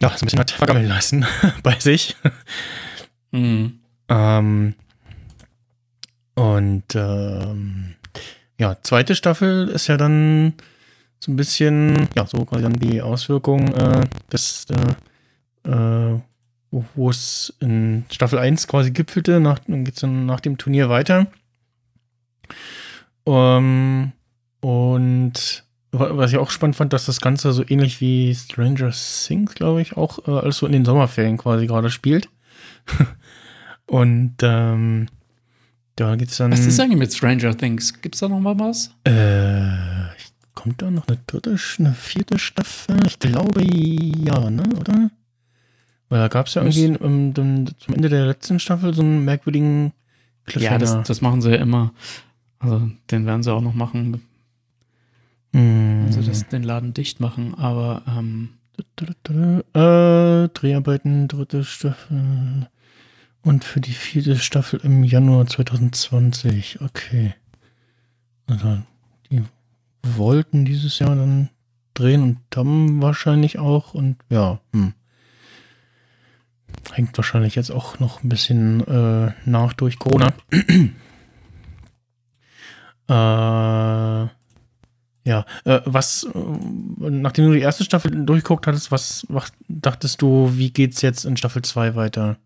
ja, so ein bisschen hat vergammeln lassen bei sich.
Mhm.
Ähm, und ähm, ja, zweite Staffel ist ja dann so ein bisschen, ja, so quasi dann die Auswirkung äh, des, äh, äh, wo, es in Staffel 1 quasi gipfelte, nach, dann geht es dann nach dem Turnier weiter. Ähm, und wa- was ich auch spannend fand, dass das Ganze so ähnlich wie Stranger Things, glaube ich, auch äh, alles so in den Sommerferien quasi gerade spielt. Und ähm, da geht's dann.
Was ist eigentlich mit Stranger Things? Gibt's da noch mal was?
Äh, kommt da noch eine dritte, eine vierte Staffel? Ich glaube ja, ne, oder? Weil da gab es ja irgendwie ähm, dann zum Ende der letzten Staffel so einen merkwürdigen
Ja,
Cliffhanger.
das, das machen sie ja immer. Also, den werden sie auch noch machen,
Hm.
wenn sie das, den Laden dicht machen. Aber ähm,
Äh, Dreharbeiten, dritte Staffel. Und für die vierte Staffel im Januar 2020. Okay. Also, die wollten dieses Jahr dann drehen und haben wahrscheinlich auch. Und ja, hm. Hängt wahrscheinlich jetzt auch noch ein bisschen äh, nach durch Corona. äh, ja, äh, was, nachdem du die erste Staffel durchgeguckt hattest, was, was dachtest du, wie geht's jetzt in Staffel 2 weiter?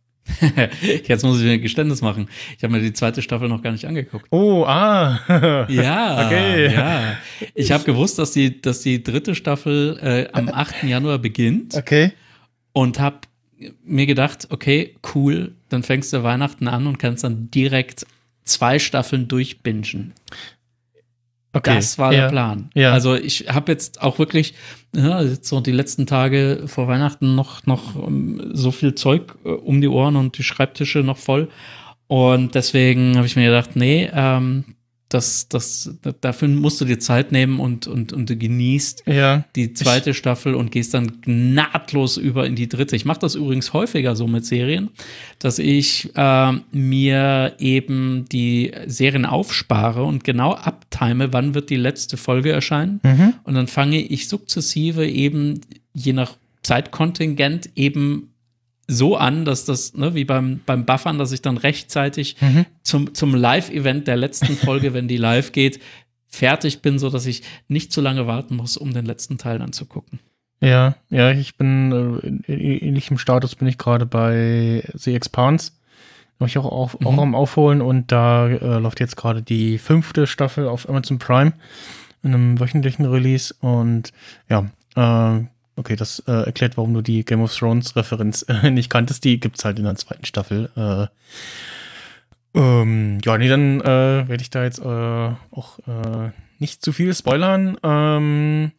jetzt muss ich mir ein Geständnis machen. Ich habe mir die zweite Staffel noch gar nicht angeguckt.
Oh, ah.
Ja,
Okay.
ja. Ich habe gewusst, dass die, dass die dritte Staffel äh, am 8. Januar beginnt
Okay.
und habe mir gedacht, okay, cool, dann fängst du Weihnachten an und kannst dann direkt zwei Staffeln durchbingen.
Okay.
Das war
ja.
der Plan.
Ja.
Also ich habe jetzt auch wirklich ja, jetzt so die letzten Tage vor Weihnachten noch, noch um, so viel Zeug äh, um die Ohren und die Schreibtische noch voll. Und deswegen habe ich mir gedacht, nee, ähm, das, das, dafür musst du dir Zeit nehmen und, und, und du genießt
Ja.
die zweite Staffel und gehst dann nahtlos über in die dritte. Ich mache das übrigens häufiger so mit Serien, dass ich äh, mir eben die Serien aufspare und genau abtime, wann wird die letzte Folge erscheinen.
Mhm.
Und dann fange ich sukzessive eben, je nach Zeitkontingent, eben so an, dass das, ne, wie beim, beim Buffern, dass ich dann rechtzeitig
Mhm.
zum, zum Live-Event der letzten Folge, wenn die live geht, fertig bin, so dass ich nicht zu lange warten muss, um den letzten Teil dann zu gucken.
Ja, ja, ich bin äh, in, ähnlichem Status bin ich gerade bei The Expanse. War ich auch, auch
Mhm.
am Aufholen und da äh, läuft jetzt gerade die fünfte Staffel auf Amazon Prime in einem wöchentlichen Release und ja, äh, okay, das äh, erklärt, warum du die Game of Thrones Referenz äh, nicht kanntest. Die gibt's halt in der zweiten Staffel. Äh, ähm, ja, nee, dann äh, werde ich da jetzt äh, auch äh, nicht zu viel spoilern. Ähm,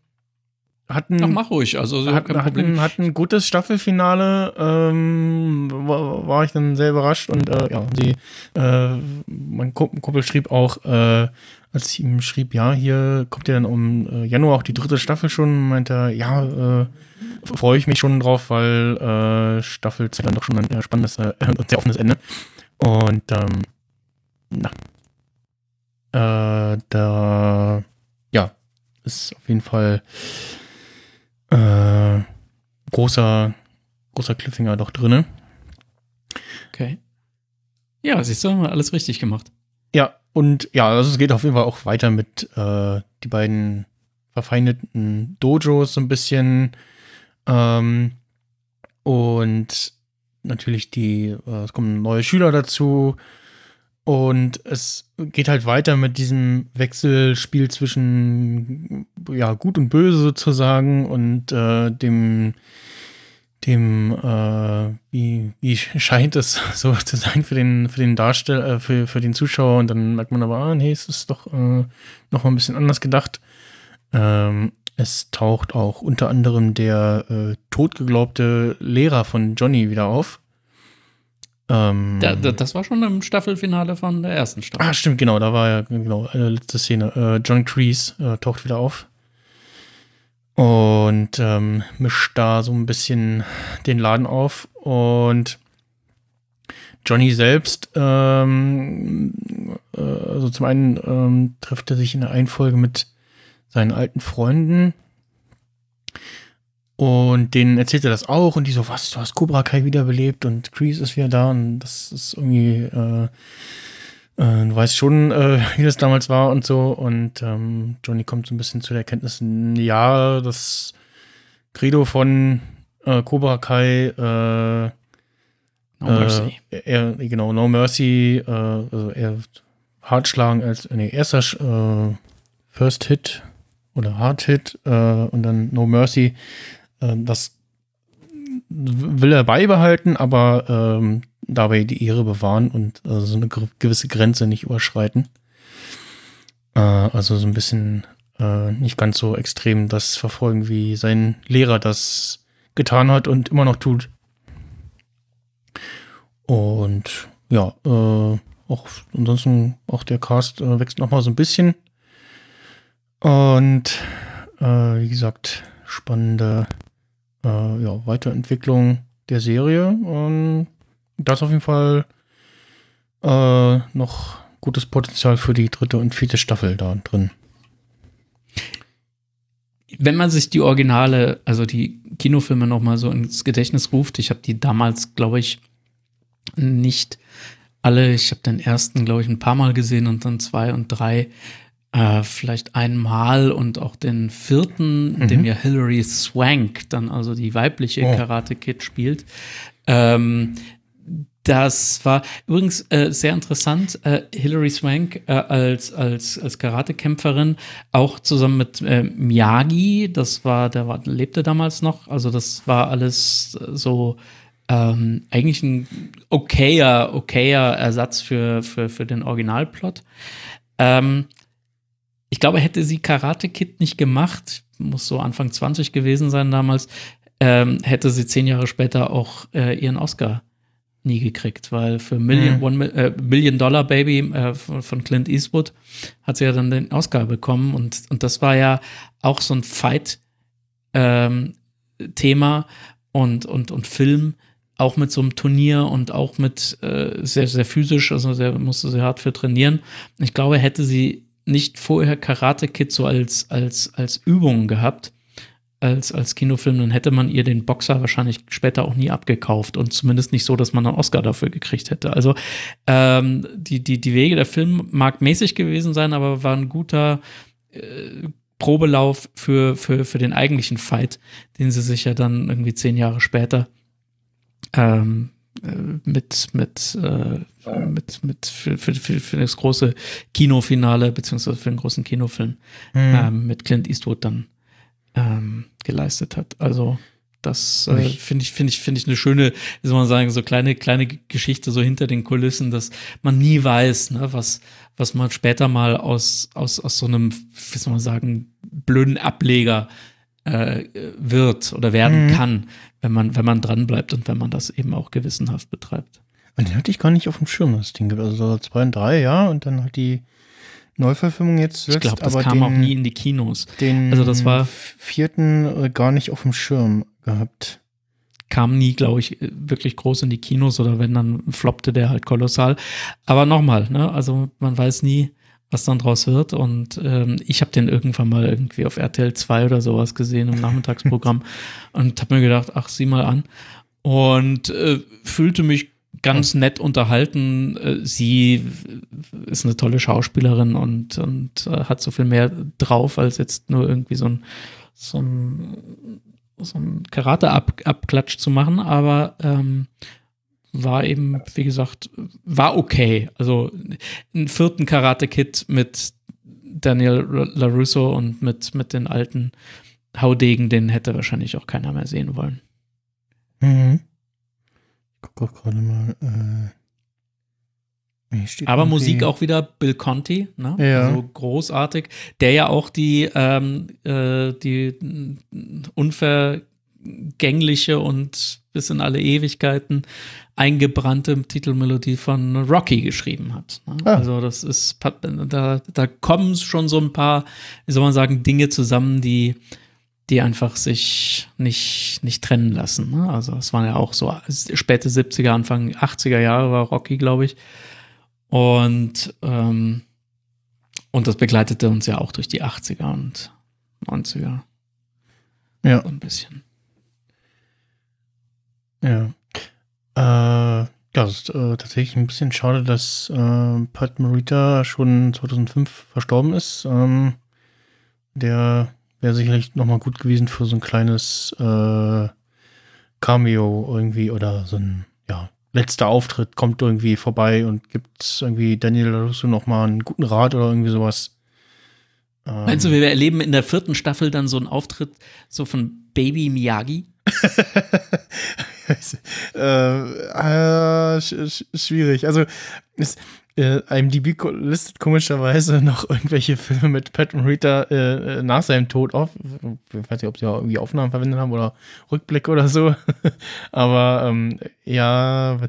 hatten,
Ach, mach ruhig, also so
hat,
kein
hat,
Problem.
ein, gutes Staffelfinale, ähm, war, war ich dann sehr überrascht und ja, sie, mein Kumpel schrieb auch, äh, als ich ihm schrieb, ja, hier kommt ja dann um äh, Januar auch die dritte Staffel schon, meinte er, ja, äh, freue ich mich schon drauf, weil äh, Staffel 2 dann doch schon ein äh, spannendes äh, und sehr offenes Ende. Und ähm, na. Äh, da ja, ist auf jeden Fall äh, großer, großer Cliffhanger doch drinne.
Okay. Ja, siehst du, alles richtig gemacht.
Ja, und ja, also es geht auf jeden Fall auch weiter mit äh, die beiden verfeindeten Dojos so ein bisschen. Ähm, und natürlich die, äh, es kommen neue Schüler dazu. Und es geht halt weiter mit diesem Wechselspiel zwischen ja, gut und böse sozusagen und äh, dem, dem äh, wie, wie scheint es so zu sein für den, für den Darsteller, äh, für, für den Zuschauer. Und dann merkt man aber, ah, nee, es ist doch äh, noch mal ein bisschen anders gedacht. Ähm, es taucht auch unter anderem der äh, totgeglaubte Lehrer von Johnny wieder auf.
Ähm, da, da, das war schon im Staffelfinale von der ersten Staffel.
Ah, stimmt, genau, da war ja genau eine letzte Szene. Äh, John Kreese äh, taucht wieder auf und ähm, mischt da so ein bisschen den Laden auf. Und Johnny selbst, ähm, äh, also zum einen ähm, trifft er sich in der Einfolge mit seinen alten Freunden. Und denen erzählt er das auch. Und die so, was, du hast Cobra Kai wiederbelebt und Kreese ist wieder da. Und das ist irgendwie, äh, du weißt schon, äh, wie das damals war und so. Und ähm, Johnny kommt so ein bisschen zu der Erkenntnis, ja, das Credo von äh, Cobra Kai, äh, No Mercy. Äh, er, genau, No Mercy, äh, also er hart schlagen als, nee, erster äh, First Hit oder Hard Hit äh, und dann No Mercy ähm, das will er beibehalten, aber ähm, dabei die Ehre bewahren und äh, so eine gewisse Grenze nicht überschreiten. Äh, also so ein bisschen äh, nicht ganz so extrem das verfolgen, wie sein Lehrer das getan hat und immer noch tut. Und ja, äh, auch ansonsten auch der Cast äh, wächst noch mal so ein bisschen. Und äh, wie gesagt, spannende äh, ja, Weiterentwicklung der Serie. Und da ist auf jeden Fall äh, noch gutes Potenzial für die dritte und vierte Staffel da drin.
Wenn man sich die Originale, also die Kinofilme noch mal so ins Gedächtnis ruft, ich habe die damals, glaube ich, nicht alle, ich habe den ersten, glaube ich, ein paar Mal gesehen und dann zwei und drei äh, vielleicht einmal und auch den vierten, mhm. dem ja Hilary Swank dann also die weibliche oh. Karate Kid spielt. Ähm, das war übrigens äh, sehr interessant. Äh, Hilary Swank äh, als, als, als Karatekämpferin, auch zusammen mit äh, Miyagi, das war, der war, lebte damals noch. Also, das war alles so ähm, eigentlich ein okayer, okayer Ersatz für, für, für den Originalplot. Ähm, ich glaube, hätte sie Karate Kid nicht gemacht, muss so Anfang 20 gewesen sein damals, ähm, hätte sie zehn Jahre später auch äh, ihren Oscar nie gekriegt, weil für Million, mhm. One, äh, Million Dollar Baby äh, von, von, Clint Eastwood hat sie ja dann den Oscar bekommen und, und das war ja auch so ein Fight-Thema ähm, und, und, und Film, auch mit so einem Turnier und auch mit äh, sehr, sehr physisch, also sehr, musste sehr hart für trainieren. Ich glaube, hätte sie nicht vorher Karate Kid so als, als, als Übung gehabt, als, als Kinofilm, dann hätte man ihr den Boxer wahrscheinlich später auch nie abgekauft und zumindest nicht so, dass man einen Oscar dafür gekriegt hätte. Also ähm, die, die, die Wege der Film mag mäßig gewesen sein, aber war ein guter äh, Probelauf für, für, für den eigentlichen Fight, den sie sich ja dann irgendwie zehn Jahre später ähm, äh, mit, mit, äh, mit, mit für, für, für, für das große Kinofinale, beziehungsweise für den großen Kinofilm mhm. ähm, mit Clint Eastwood dann ähm, geleistet hat. Also das äh, finde ich, finde ich, finde ich eine schöne, wie soll man sagen, so kleine, kleine Geschichte so hinter den Kulissen, dass man nie weiß, ne, was, was man später mal aus, aus, aus so einem, wie soll man sagen, blöden Ableger äh, wird oder werden mhm. kann, wenn man, wenn man dran bleibt und wenn man das eben auch gewissenhaft betreibt.
Und den hatte ich gar nicht auf dem Schirm, das Ding gibt. Also zwei und drei, ja, und dann hat die Neuverfilmung jetzt.
Ich glaube, das kam
den,
auch nie in die Kinos.
Den also das war vierten äh, gar nicht auf dem Schirm gehabt.
Kam nie, glaube ich, wirklich groß in die Kinos oder wenn, dann floppte der halt kolossal. Aber nochmal, ne, also man weiß nie, was dann draus wird. Und ähm, ich habe den irgendwann mal irgendwie auf RTL 2 oder sowas gesehen im Nachmittagsprogramm und habe mir gedacht, ach, sieh mal an. Und äh, fühlte mich ganz nett unterhalten. Äh, sie ist eine tolle Schauspielerin und, und äh, hat so viel mehr drauf, als jetzt nur irgendwie so ein, so ein, so ein Karate-Abklatsch zu machen. Aber ähm, war eben, wie gesagt, war okay. Also einen vierten Karate-Kit mit Daniel LaRusso und mit, mit den alten Haudegen, den hätte wahrscheinlich auch keiner mehr sehen wollen.
Mhm. Ich gucke auch gerade mal. Äh
aber Musik auch wieder Bill Conti, ne?
Ja.
Also großartig, der ja auch die, ähm, äh, die unvergängliche und bis in alle Ewigkeiten eingebrannte Titelmelodie von Rocky geschrieben hat. Ne? Ah. Also das ist, da, da kommen schon so ein paar, wie soll man sagen, Dinge zusammen, die die einfach sich nicht, nicht trennen lassen. Ne? Also es waren ja auch so späte 70er, Anfang 80er Jahre war Rocky, glaube ich. Und, ähm, und das begleitete uns ja auch durch die 80er und 90er.
Ja.
So ein bisschen.
Ja. Äh, ja, es ist äh, tatsächlich ein bisschen schade, dass äh, Pat Morita schon 2005 verstorben ist. Ähm, der wäre sicherlich nochmal gut gewesen für so ein kleines äh, Cameo irgendwie oder so ein, ja, letzter Auftritt, kommt irgendwie vorbei und gibt irgendwie Daniel Russo nochmal einen guten Rat oder irgendwie sowas.
Ähm, Meinst du, wir erleben in der vierten Staffel dann so einen Auftritt so von Baby Miyagi?
äh, äh, sch schwierig. Also, es, äh, IMDb listet komischerweise noch irgendwelche Filme mit Pat Morita äh, äh, nach seinem Tod auf. Ich weiß nicht, ob sie auch irgendwie Aufnahmen verwendet haben oder Rückblick oder so. Aber ähm, ja,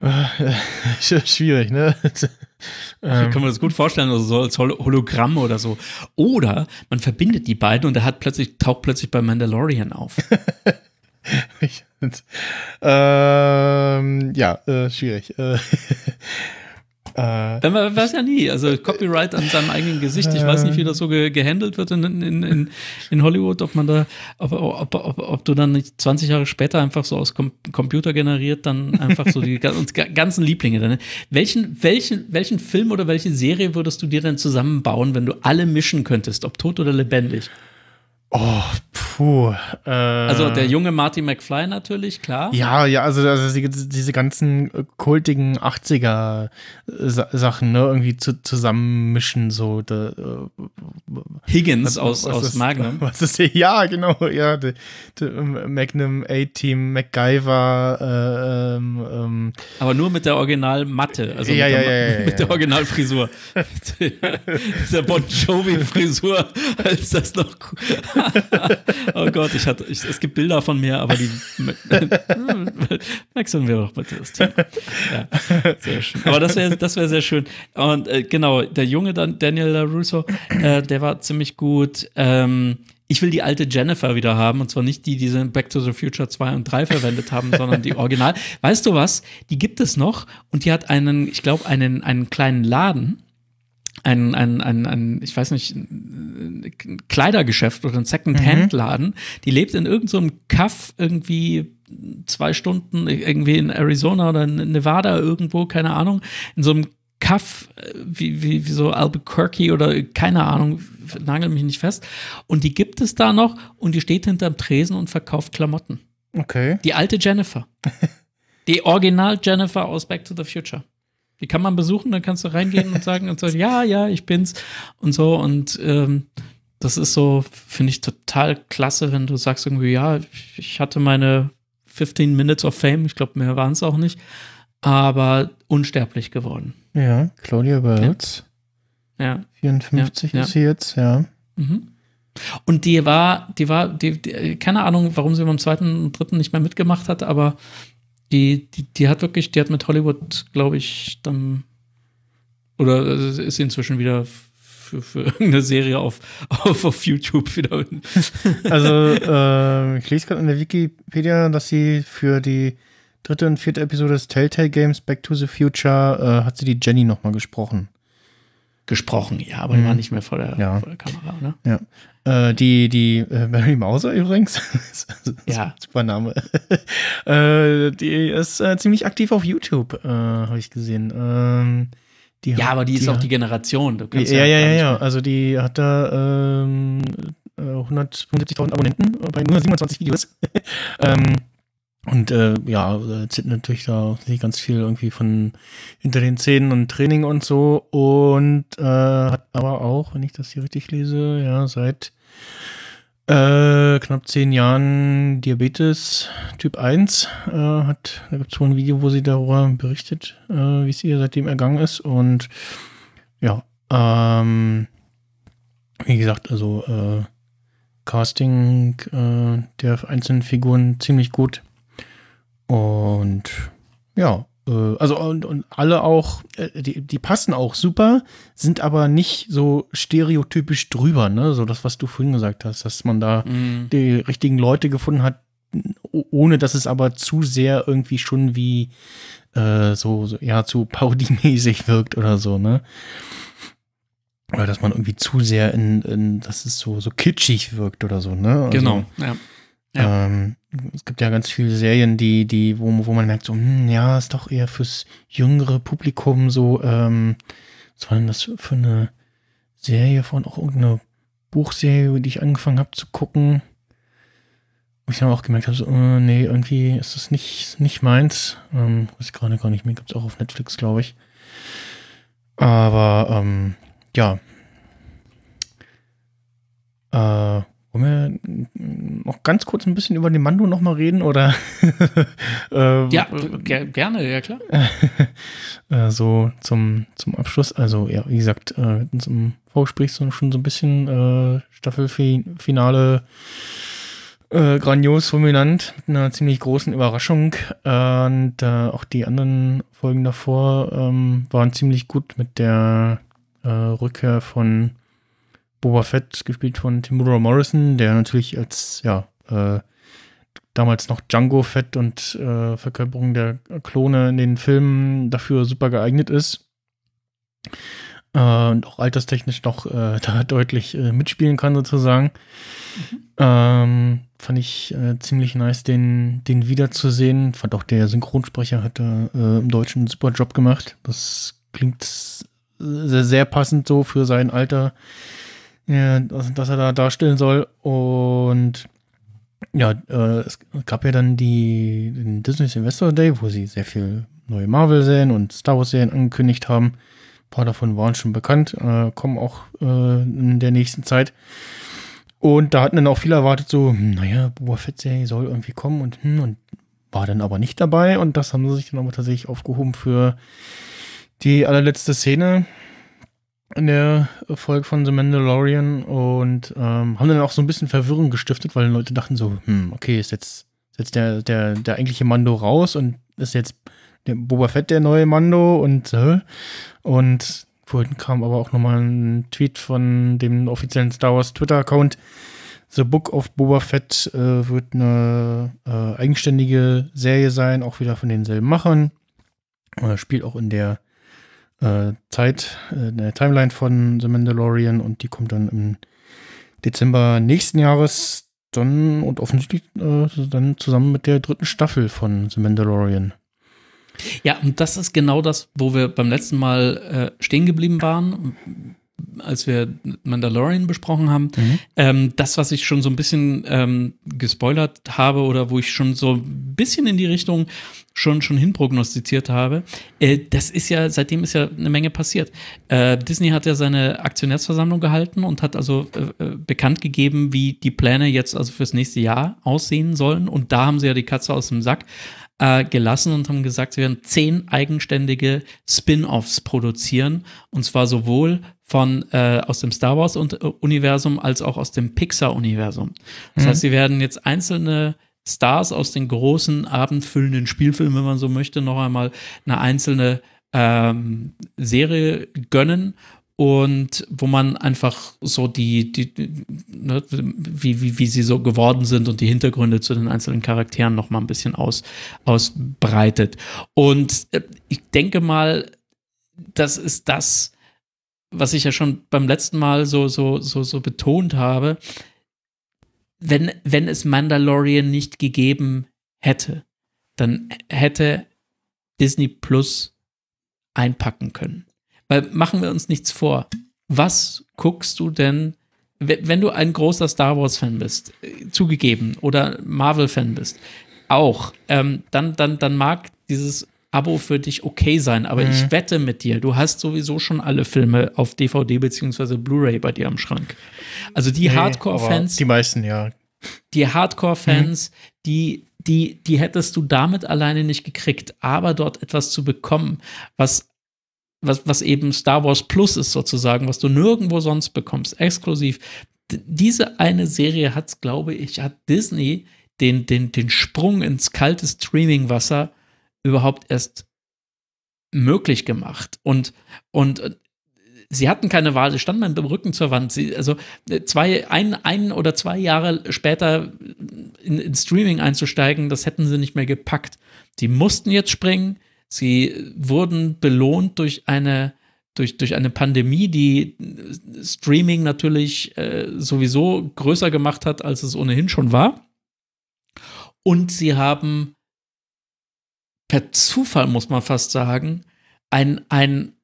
äh, schwierig, ne?
Ich kann mir das gut vorstellen, also so als Hologramm oder so. Oder man verbindet die beiden und er hat plötzlich, taucht plötzlich bei Mandalorian auf.
ähm, ja, äh, schwierig. Äh,
äh, man weiß ja nie. Also Copyright an seinem eigenen Gesicht. Ich weiß nicht, wie das so ge gehandelt wird in, in, in, in, Hollywood, ob man da, ob, ob, ob, ob, du dann nicht 20 Jahre später einfach so aus Com Computer generiert dann einfach so die ganzen Lieblinge. Dann. Welchen, welchen, welchen Film oder welche Serie würdest du dir denn zusammenbauen, wenn du alle mischen könntest, ob tot oder lebendig?
Oh, puh. Äh,
also der junge Marty McFly natürlich, klar.
Ja, ja, also, also diese, ganzen kultigen 80er Sachen, ne, irgendwie zu, zusammenmischen, so. De, äh,
Higgins was, aus,
was
aus
ist,
Magnum.
Was ist der? Ja, genau, ja. De, de Magnum A-Team, MacGyver, äh, ähm, ähm,
Aber nur mit der Original-Matte, also
ja,
mit,
ja,
der,
ja, ja,
mit der Originalfrisur. Dieser Bon Jovi-Frisur, als das noch oh Gott, ich hatte, ich, es gibt Bilder von mir, aber die wechseln wir doch bitte das Thema. Ja, sehr schön. Aber das wäre das wär sehr schön. Und äh, genau, der junge Daniel LaRusso, äh, der war ziemlich gut. Ähm, ich will die alte Jennifer wieder haben, und zwar nicht die, die sie in Back to the Future 2 und 3 verwendet haben, sondern die Original. Weißt du was? Die gibt es noch und die hat einen, ich glaube, einen, einen kleinen Laden ein, ein, ein, ein, ich weiß nicht, ein Kleidergeschäft oder ein Second-Hand-Laden. Mhm. Die lebt in irgendeinem so Kaff irgendwie zwei Stunden irgendwie in Arizona oder in Nevada irgendwo, keine Ahnung, in so einem Kaff wie, wie, wie so Albuquerque oder keine Ahnung, nagel mich nicht fest. Und die gibt es da noch und die steht hinterm Tresen und verkauft Klamotten.
Okay.
Die alte Jennifer. die Original Jennifer aus Back to the Future. Die kann man besuchen, dann kannst du reingehen und sagen und sagen, ja, ja, ich bin's und so. Und ähm, das ist so, finde ich total klasse, wenn du sagst irgendwie, ja, ich hatte meine 15 Minutes of Fame, ich glaube, mehr waren es auch nicht, aber unsterblich geworden.
Ja, Claudia Wells.
Ja.
54 ja, ist sie jetzt, ja.
Mhm. Und die war, die war, die, die, keine Ahnung, warum sie beim zweiten und dritten nicht mehr mitgemacht hat, aber die, die, die hat wirklich, die hat mit Hollywood, glaube ich, dann oder ist sie inzwischen wieder für, für irgendeine Serie auf, auf, auf YouTube wieder.
Also, äh, ich lese gerade in der Wikipedia, dass sie für die dritte und vierte Episode des Telltale Games Back to the Future äh, hat sie die Jenny nochmal gesprochen.
Gesprochen, ja, aber mhm. war nicht mehr vor der,
ja.
vor der Kamera, ne?
Ja. Äh, die, die äh, Mary Mauser übrigens,
ja.
super Name, äh, die ist äh, ziemlich aktiv auf YouTube, äh, habe ich gesehen. Ähm,
die ja, hat, aber die ist die auch die Generation.
ja, ja, ja, ja, ja. Also die hat da ähm, 175.000 Abonnenten bei nur 27 Videos. ähm, und äh, ja, zieht natürlich da ganz viel irgendwie von hinter den Zähnen und Training und so. Und äh, hat aber auch, wenn ich das hier richtig lese, ja, seit äh, knapp zehn Jahren Diabetes Typ 1 äh, hat. Da gibt es wohl ein Video, wo sie darüber berichtet, äh, wie es ihr seitdem ergangen ist. Und ja, ähm, wie gesagt, also äh, Casting äh, der einzelnen Figuren ziemlich gut. Und ja, äh, also und, und alle auch, äh, die, die passen auch super, sind aber nicht so stereotypisch drüber, ne? So das, was du vorhin gesagt hast, dass man da mm. die richtigen Leute gefunden hat, ohne dass es aber zu sehr irgendwie schon wie äh, so, so, ja, zu parodiemäßig wirkt oder so, ne? Oder dass man irgendwie zu sehr in, in dass es so, so kitschig wirkt oder so, ne?
Also, genau, ja.
Ja. Ähm, es gibt ja ganz viele Serien, die, die, wo, wo man merkt, so, hm, ja, ist doch eher fürs jüngere Publikum so, ähm, was war denn das für eine Serie von auch irgendeine Buchserie, die ich angefangen habe zu gucken? Wo ich dann auch gemerkt habe, so, äh, nee, irgendwie ist das nicht, nicht meins. Ähm, weiß ich gerade gar nicht mehr, gibt es auch auf Netflix, glaube ich. Aber, ähm, ja. Äh, wollen wir noch ganz kurz ein bisschen über den Mando nochmal reden, oder?
äh, ja, ger gerne, ja klar.
äh, so zum, zum Abschluss, also ja, wie gesagt, äh, zum Vorgespräch so, schon so ein bisschen äh, Staffelfinale äh, grandios fulminant, mit einer ziemlich großen Überraschung. und äh, auch die anderen Folgen davor ähm, waren ziemlich gut mit der äh, Rückkehr von Boba Fett, gespielt von Timura Morrison, der natürlich als, ja, äh, damals noch Django Fett und äh, Verkörperung der Klone in den Filmen dafür super geeignet ist. Äh, und auch alterstechnisch noch äh, da deutlich äh, mitspielen kann, sozusagen. Mhm. Ähm, fand ich äh, ziemlich nice, den, den wiederzusehen. Fand auch der Synchronsprecher hat da im Deutschen einen super Job gemacht. Das klingt sehr, sehr passend so für sein Alter ja, dass, er da darstellen soll. Und ja, äh, es gab ja dann die, den Disney Investor Day, wo sie sehr viel neue Marvel-Serien und Star Wars-Serien angekündigt haben. Ein paar davon waren schon bekannt, äh, kommen auch äh, in der nächsten Zeit. Und da hatten dann auch viele erwartet, so, hm, naja, Boba Fett-Serie soll irgendwie kommen und, hm, und war dann aber nicht dabei. Und das haben sie sich dann aber tatsächlich aufgehoben für die allerletzte Szene, in der Folge von The Mandalorian und ähm, haben dann auch so ein bisschen Verwirrung gestiftet, weil Leute dachten so, hm, okay, ist jetzt, ist jetzt der, der, der eigentliche Mando raus und ist jetzt der Boba Fett der neue Mando und äh, und vorhin kam aber auch nochmal ein Tweet von dem offiziellen Star Wars Twitter-Account. The Book of Boba Fett äh, wird eine äh, eigenständige Serie sein, auch wieder von denselben Machern. Äh, spielt auch in der äh, Zeit, äh, der Timeline von The Mandalorian und die kommt dann im Dezember nächsten Jahres dann und offensichtlich äh, dann zusammen mit der dritten Staffel von The Mandalorian.
Ja, und das ist genau das, wo wir beim letzten Mal äh, stehen geblieben waren als wir Mandalorian besprochen haben, mhm. ähm, das, was ich schon so ein bisschen ähm, gespoilert habe oder wo ich schon so ein bisschen in die Richtung schon, schon hinprognostiziert habe, äh, das ist ja, seitdem ist ja eine Menge passiert. Äh, Disney hat ja seine Aktionärsversammlung gehalten und hat also äh, äh bekannt gegeben, wie die Pläne jetzt also fürs nächste Jahr aussehen sollen. Und da haben sie ja die Katze aus dem Sack äh, gelassen und haben gesagt, sie werden zehn eigenständige Spin-offs produzieren. Und zwar sowohl von äh, aus dem Star Wars Universum als auch aus dem Pixar Universum. Das mhm. heißt, sie werden jetzt einzelne Stars aus den großen abendfüllenden Spielfilmen, wenn man so möchte, noch einmal eine einzelne ähm, Serie gönnen und wo man einfach so die, die, ne, wie, wie, wie sie so geworden sind und die Hintergründe zu den einzelnen Charakteren noch mal ein bisschen aus, ausbreitet. Und äh, ich denke mal, das ist das, was ich ja schon beim letzten Mal so, so, so, so betont habe, wenn, wenn es Mandalorian nicht gegeben hätte, dann hätte Disney Plus einpacken können. Weil machen wir uns nichts vor. Was guckst du denn, wenn du ein großer Star Wars-Fan bist, äh, zugegeben, oder Marvel-Fan bist, auch, ähm, dann, dann, dann mag dieses Abo für dich okay sein, aber mhm. ich wette mit dir, du hast sowieso schon alle Filme auf DVD bzw. Blu-ray bei dir am Schrank. Also die nee, Hardcore-Fans.
Die meisten, ja.
Die Hardcore-Fans, mhm. die, die, die hättest du damit alleine nicht gekriegt, aber dort etwas zu bekommen, was was, was eben Star Wars Plus ist sozusagen, was du nirgendwo sonst bekommst, exklusiv. D diese eine Serie hat, glaube ich, hat Disney den, den, den Sprung ins kalte Streamingwasser überhaupt erst möglich gemacht. Und, und äh, sie hatten keine Wahl, sie standen mit dem Rücken zur Wand. Sie, also äh, zwei, ein, ein oder zwei Jahre später in, in Streaming einzusteigen, das hätten sie nicht mehr gepackt. Die mussten jetzt springen. Sie wurden belohnt durch eine durch, durch eine Pandemie, die Streaming natürlich äh, sowieso größer gemacht hat, als es ohnehin schon war. Und sie haben per Zufall, muss man fast sagen, ein, ein,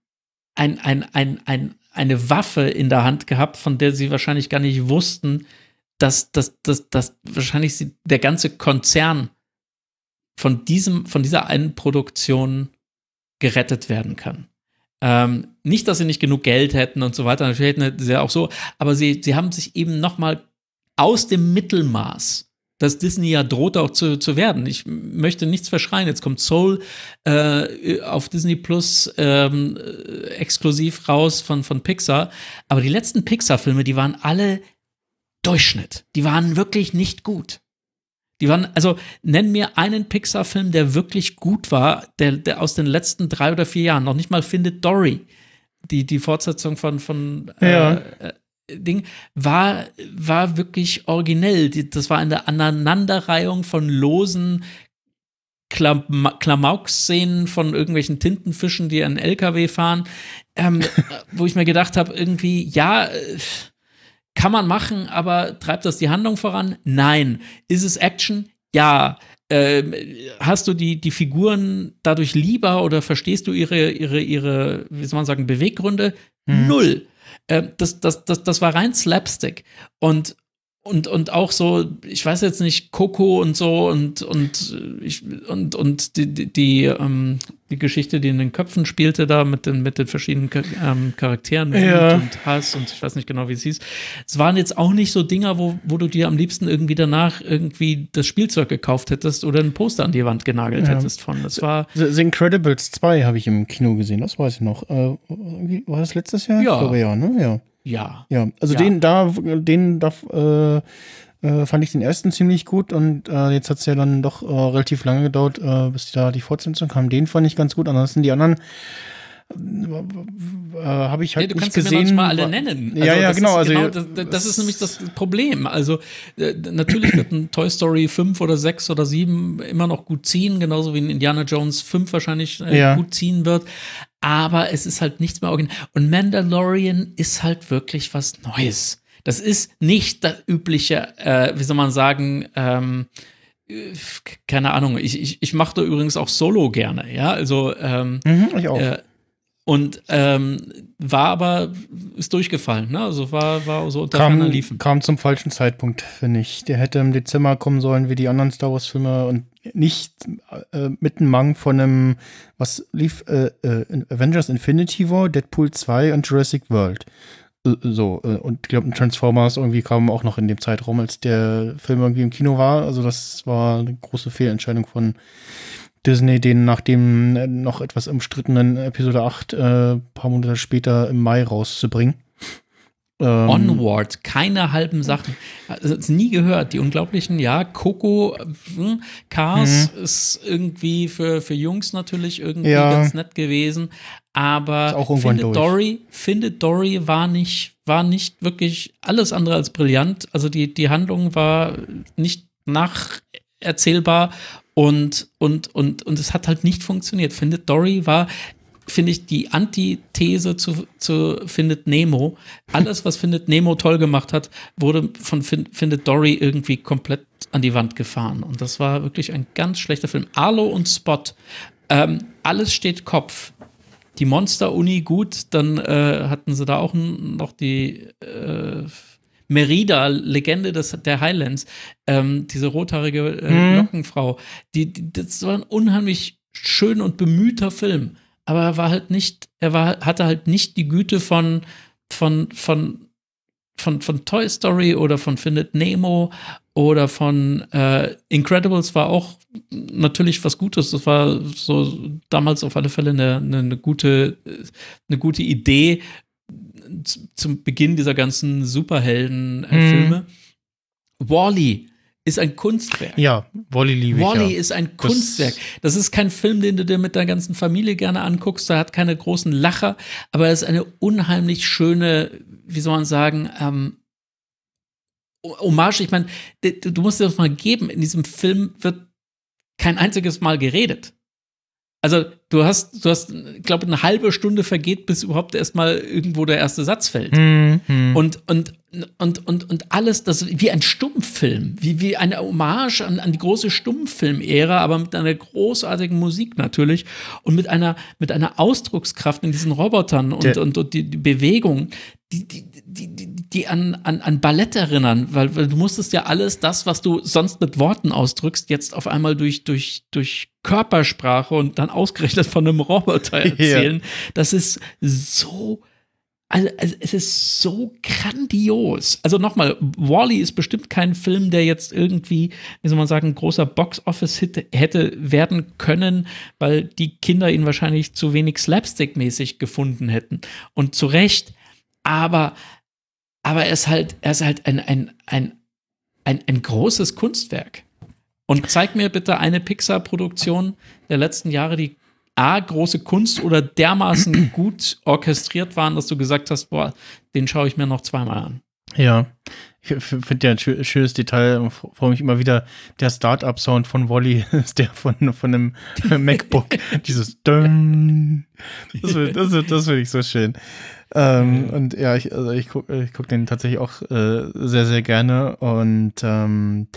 ein, ein, ein, ein, eine Waffe in der Hand gehabt, von der sie wahrscheinlich gar nicht wussten, dass, dass, dass, dass wahrscheinlich sie, der ganze Konzern von, diesem, von dieser einen Produktion gerettet werden kann. Ähm, nicht, dass sie nicht genug Geld hätten und so weiter, natürlich hätten sie ja auch so, aber sie, sie haben sich eben noch mal aus dem Mittelmaß das Disney ja droht auch zu, zu werden. Ich möchte nichts verschreien. Jetzt kommt Soul äh, auf Disney Plus ähm, exklusiv raus von, von Pixar. Aber die letzten Pixar-Filme, die waren alle Durchschnitt. Die waren wirklich nicht gut. Die waren, also nenn mir einen Pixar-Film, der wirklich gut war, der, der aus den letzten drei oder vier Jahren. Noch nicht mal findet Dory. Die, die Fortsetzung von, von
ja.
äh, Ding war, war wirklich originell. Das war eine Aneinanderreihung von losen Klamauk-Szenen von irgendwelchen Tintenfischen, die einen LKW fahren, ähm, wo ich mir gedacht habe, irgendwie, ja, kann man machen, aber treibt das die Handlung voran? Nein. Ist es Action? Ja. Ähm, hast du die, die Figuren dadurch lieber oder verstehst du ihre, ihre, ihre, wie soll man sagen, Beweggründe? Hm. Null. Äh, das, das, das, das war rein Slapstick. Und, und, und auch so, ich weiß jetzt nicht, Coco und so und, und, ich, und, und die, die, die, ähm, die Geschichte, die in den Köpfen spielte, da mit den, mit den verschiedenen ähm, Charakteren
ja.
und Hass und ich weiß nicht genau, wie es hieß. Es waren jetzt auch nicht so Dinger, wo, wo du dir am liebsten irgendwie danach irgendwie das Spielzeug gekauft hättest oder ein Poster an die Wand genagelt ja. hättest von. Das war.
The, The Incredibles 2 habe ich im Kino gesehen, das weiß ich noch. Äh, war das letztes Jahr?
Ja.
Ich glaube, ja, ne? Ja.
Ja.
Ja, also ja. den da, den da äh, äh, fand ich den ersten ziemlich gut und äh, jetzt hat es ja dann doch äh, relativ lange gedauert, äh, bis da die Fortsetzung kam. Den fand ich ganz gut. Ansonsten die anderen habe ich halt ja, du nicht gesehen.
Mir mal alle nennen.
Also ja, ja, genau. Also,
genau das, das, ist nämlich das Problem. Also natürlich wird ein Toy Story 5 oder 6 oder 7 immer noch gut ziehen, genauso wie ein Indiana Jones 5 wahrscheinlich ja. gut ziehen wird. Aber es ist halt nichts mehr original. Und Mandalorian ist halt wirklich was Neues. Das ist nicht das übliche, äh, wie soll man sagen, ähm, keine Ahnung, ich, ich, ich mache da übrigens auch Solo gerne, ja, also ähm,
mhm, ich auch.
Äh, und ähm, war aber, ist durchgefallen, ne? Also war, war so unter
kam, liefen. Kam zum falschen Zeitpunkt, finde ich. Der hätte im Dezember kommen sollen wie die anderen Star Wars-Filme und nicht äh, mit einem Mang von einem, was lief, äh, äh, Avengers Infinity War, Deadpool 2 und Jurassic World. Äh, so, äh, und ich glaube, Transformers irgendwie kam auch noch in dem Zeitraum, als der Film irgendwie im Kino war. Also das war eine große Fehlentscheidung von Disney den nach dem äh, noch etwas umstrittenen Episode 8 äh, paar Monate später im Mai rauszubringen.
Ähm, Onward, keine halben Sachen. Also, nie gehört. Die unglaublichen, ja, Coco, hm, Cars mhm. ist irgendwie für, für Jungs natürlich irgendwie ja. ganz nett gewesen. Aber
Findet
Dory, Findet Dory war nicht, war nicht wirklich alles andere als brillant. Also die, die Handlung war nicht nacherzählbar und, und, und, und es hat halt nicht funktioniert. Findet Dory war finde ich, die Antithese zu, zu Findet Nemo. Alles, was Findet Nemo toll gemacht hat, wurde von Findet Dory irgendwie komplett an die Wand gefahren. Und das war wirklich ein ganz schlechter Film. Arlo und Spot, ähm, alles steht Kopf. Die Monster-Uni gut, dann äh, hatten sie da auch noch die äh, Merida, Legende des, der Highlands, ähm, diese rothaarige äh, mhm. Lockenfrau. Die, die, das war ein unheimlich schön und bemühter Film. Aber er war halt nicht, er war, hatte halt nicht die Güte von, von, von, von, von Toy Story oder von Findet Nemo oder von äh, Incredibles war auch natürlich was Gutes. Das war so damals auf alle Fälle eine, eine, eine gute, eine gute Idee zum Beginn dieser ganzen Superhelden-Filme. Mhm. Wally ist ein Kunstwerk.
Ja, Wally liebe
ich. Wally
ja.
ist ein Kunstwerk. Das ist kein Film, den du dir mit deiner ganzen Familie gerne anguckst. Da hat keine großen Lacher, aber es ist eine unheimlich schöne, wie soll man sagen, ähm, Hommage. Ich meine, du musst dir das mal geben. In diesem Film wird kein einziges Mal geredet. Also du hast, du hast, ich glaube, eine halbe Stunde vergeht, bis überhaupt erstmal irgendwo der erste Satz fällt.
Mm.
Und, und, und, und, und alles, das wie ein Stummfilm, wie, wie eine Hommage an, an die große Stummfilm-Ära, aber mit einer großartigen Musik natürlich und mit einer, mit einer Ausdruckskraft in diesen Robotern und, und, und die, die Bewegung, die, die, die, die, die an, an, an Ballett erinnern, weil, weil du musstest ja alles das, was du sonst mit Worten ausdrückst, jetzt auf einmal durch, durch, durch Körpersprache und dann ausgerechnet von einem Roboter erzählen. Ja. Das ist so also, also, es ist so grandios. Also nochmal, Wally ist bestimmt kein Film, der jetzt irgendwie, wie soll man sagen, ein großer Box-Office-Hit hätte werden können, weil die Kinder ihn wahrscheinlich zu wenig slapstick-mäßig gefunden hätten. Und zu Recht. Aber, aber er ist halt, er ist halt ein, ein, ein, ein, ein großes Kunstwerk. Und zeig mir bitte eine Pixar-Produktion der letzten Jahre, die A, große Kunst oder dermaßen gut orchestriert waren, dass du gesagt hast, boah, den schaue ich mir noch zweimal an.
Ja, ich finde ja ein schönes Detail, freue mich immer wieder, der Start-up-Sound von Wally ist der von, von einem MacBook. Dieses Dön. Das, das, das finde ich so schön. Ähm, und ja, ich, also ich gucke ich guck den tatsächlich auch äh, sehr, sehr gerne. Und ähm,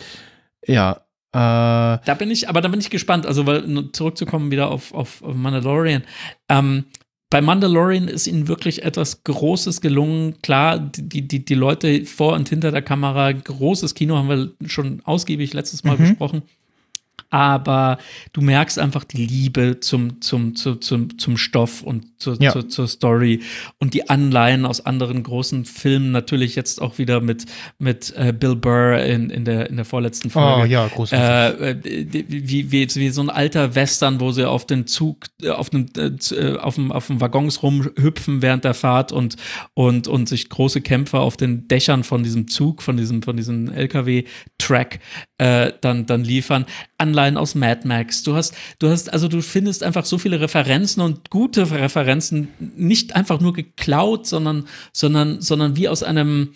ja,
äh, da bin ich, aber da bin ich gespannt. Also, weil zurückzukommen wieder auf, auf, Mandalorian. Ähm, bei Mandalorian ist ihnen wirklich etwas Großes gelungen. Klar, die, die, die Leute vor und hinter der Kamera, großes Kino haben wir schon ausgiebig letztes Mal mhm. besprochen aber du merkst einfach die Liebe zum, zum, zum, zum, zum Stoff und zur, ja. zur, zur Story und die Anleihen aus anderen großen Filmen, natürlich jetzt auch wieder mit, mit äh, Bill Burr in, in, der, in der vorletzten Folge.
Oh ja, großartig.
Äh, äh wie, wie, wie so ein alter Western, wo sie auf den Zug, äh, auf dem, äh, auf dem, auf dem Waggons rumhüpfen während der Fahrt und, und, und sich große Kämpfer auf den Dächern von diesem Zug, von diesem, von diesem LKW-Track äh, dann, dann liefern. Anleihen aus Mad Max. Du hast, du hast, also du findest einfach so viele Referenzen und gute Referenzen, nicht einfach nur geklaut, sondern, sondern, sondern wie aus einem,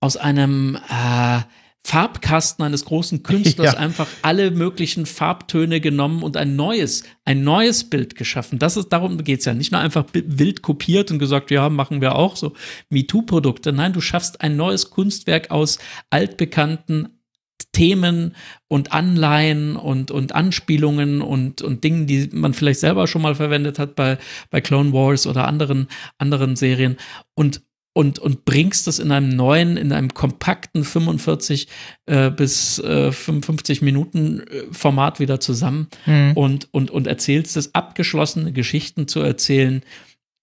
aus einem äh, Farbkasten eines großen Künstlers ja. einfach alle möglichen Farbtöne genommen und ein neues, ein neues Bild geschaffen. Das ist, darum geht's ja. Nicht nur einfach wild kopiert und gesagt, ja, machen wir auch so MeToo-Produkte. Nein, du schaffst ein neues Kunstwerk aus altbekannten Themen und Anleihen und, und Anspielungen und, und Dingen, die man vielleicht selber schon mal verwendet hat bei, bei Clone Wars oder anderen, anderen Serien und, und, und bringst das in einem neuen, in einem kompakten 45 äh, bis äh, 55 Minuten äh, Format wieder zusammen mhm. und, und, und erzählst es, abgeschlossene Geschichten zu erzählen,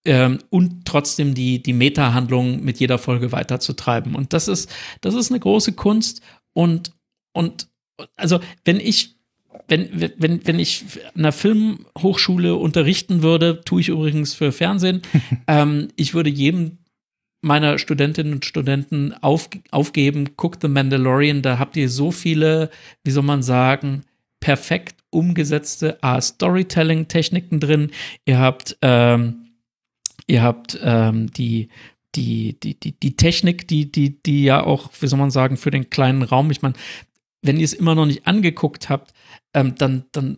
ähm, und trotzdem die, die Meta-Handlung mit jeder Folge weiterzutreiben. Und das ist, das ist eine große Kunst und, und also, wenn ich, wenn, wenn, wenn ich an einer Filmhochschule unterrichten würde, tue ich übrigens für Fernsehen, ähm, ich würde jedem meiner Studentinnen und Studenten auf, aufgeben, guck The Mandalorian, da habt ihr so viele, wie soll man sagen, perfekt umgesetzte Storytelling-Techniken drin. Ihr habt, ähm, ihr habt ähm, die die, die, die, die Technik, die, die, die ja auch, wie soll man sagen, für den kleinen Raum, ich meine, wenn ihr es immer noch nicht angeguckt habt, ähm, dann, dann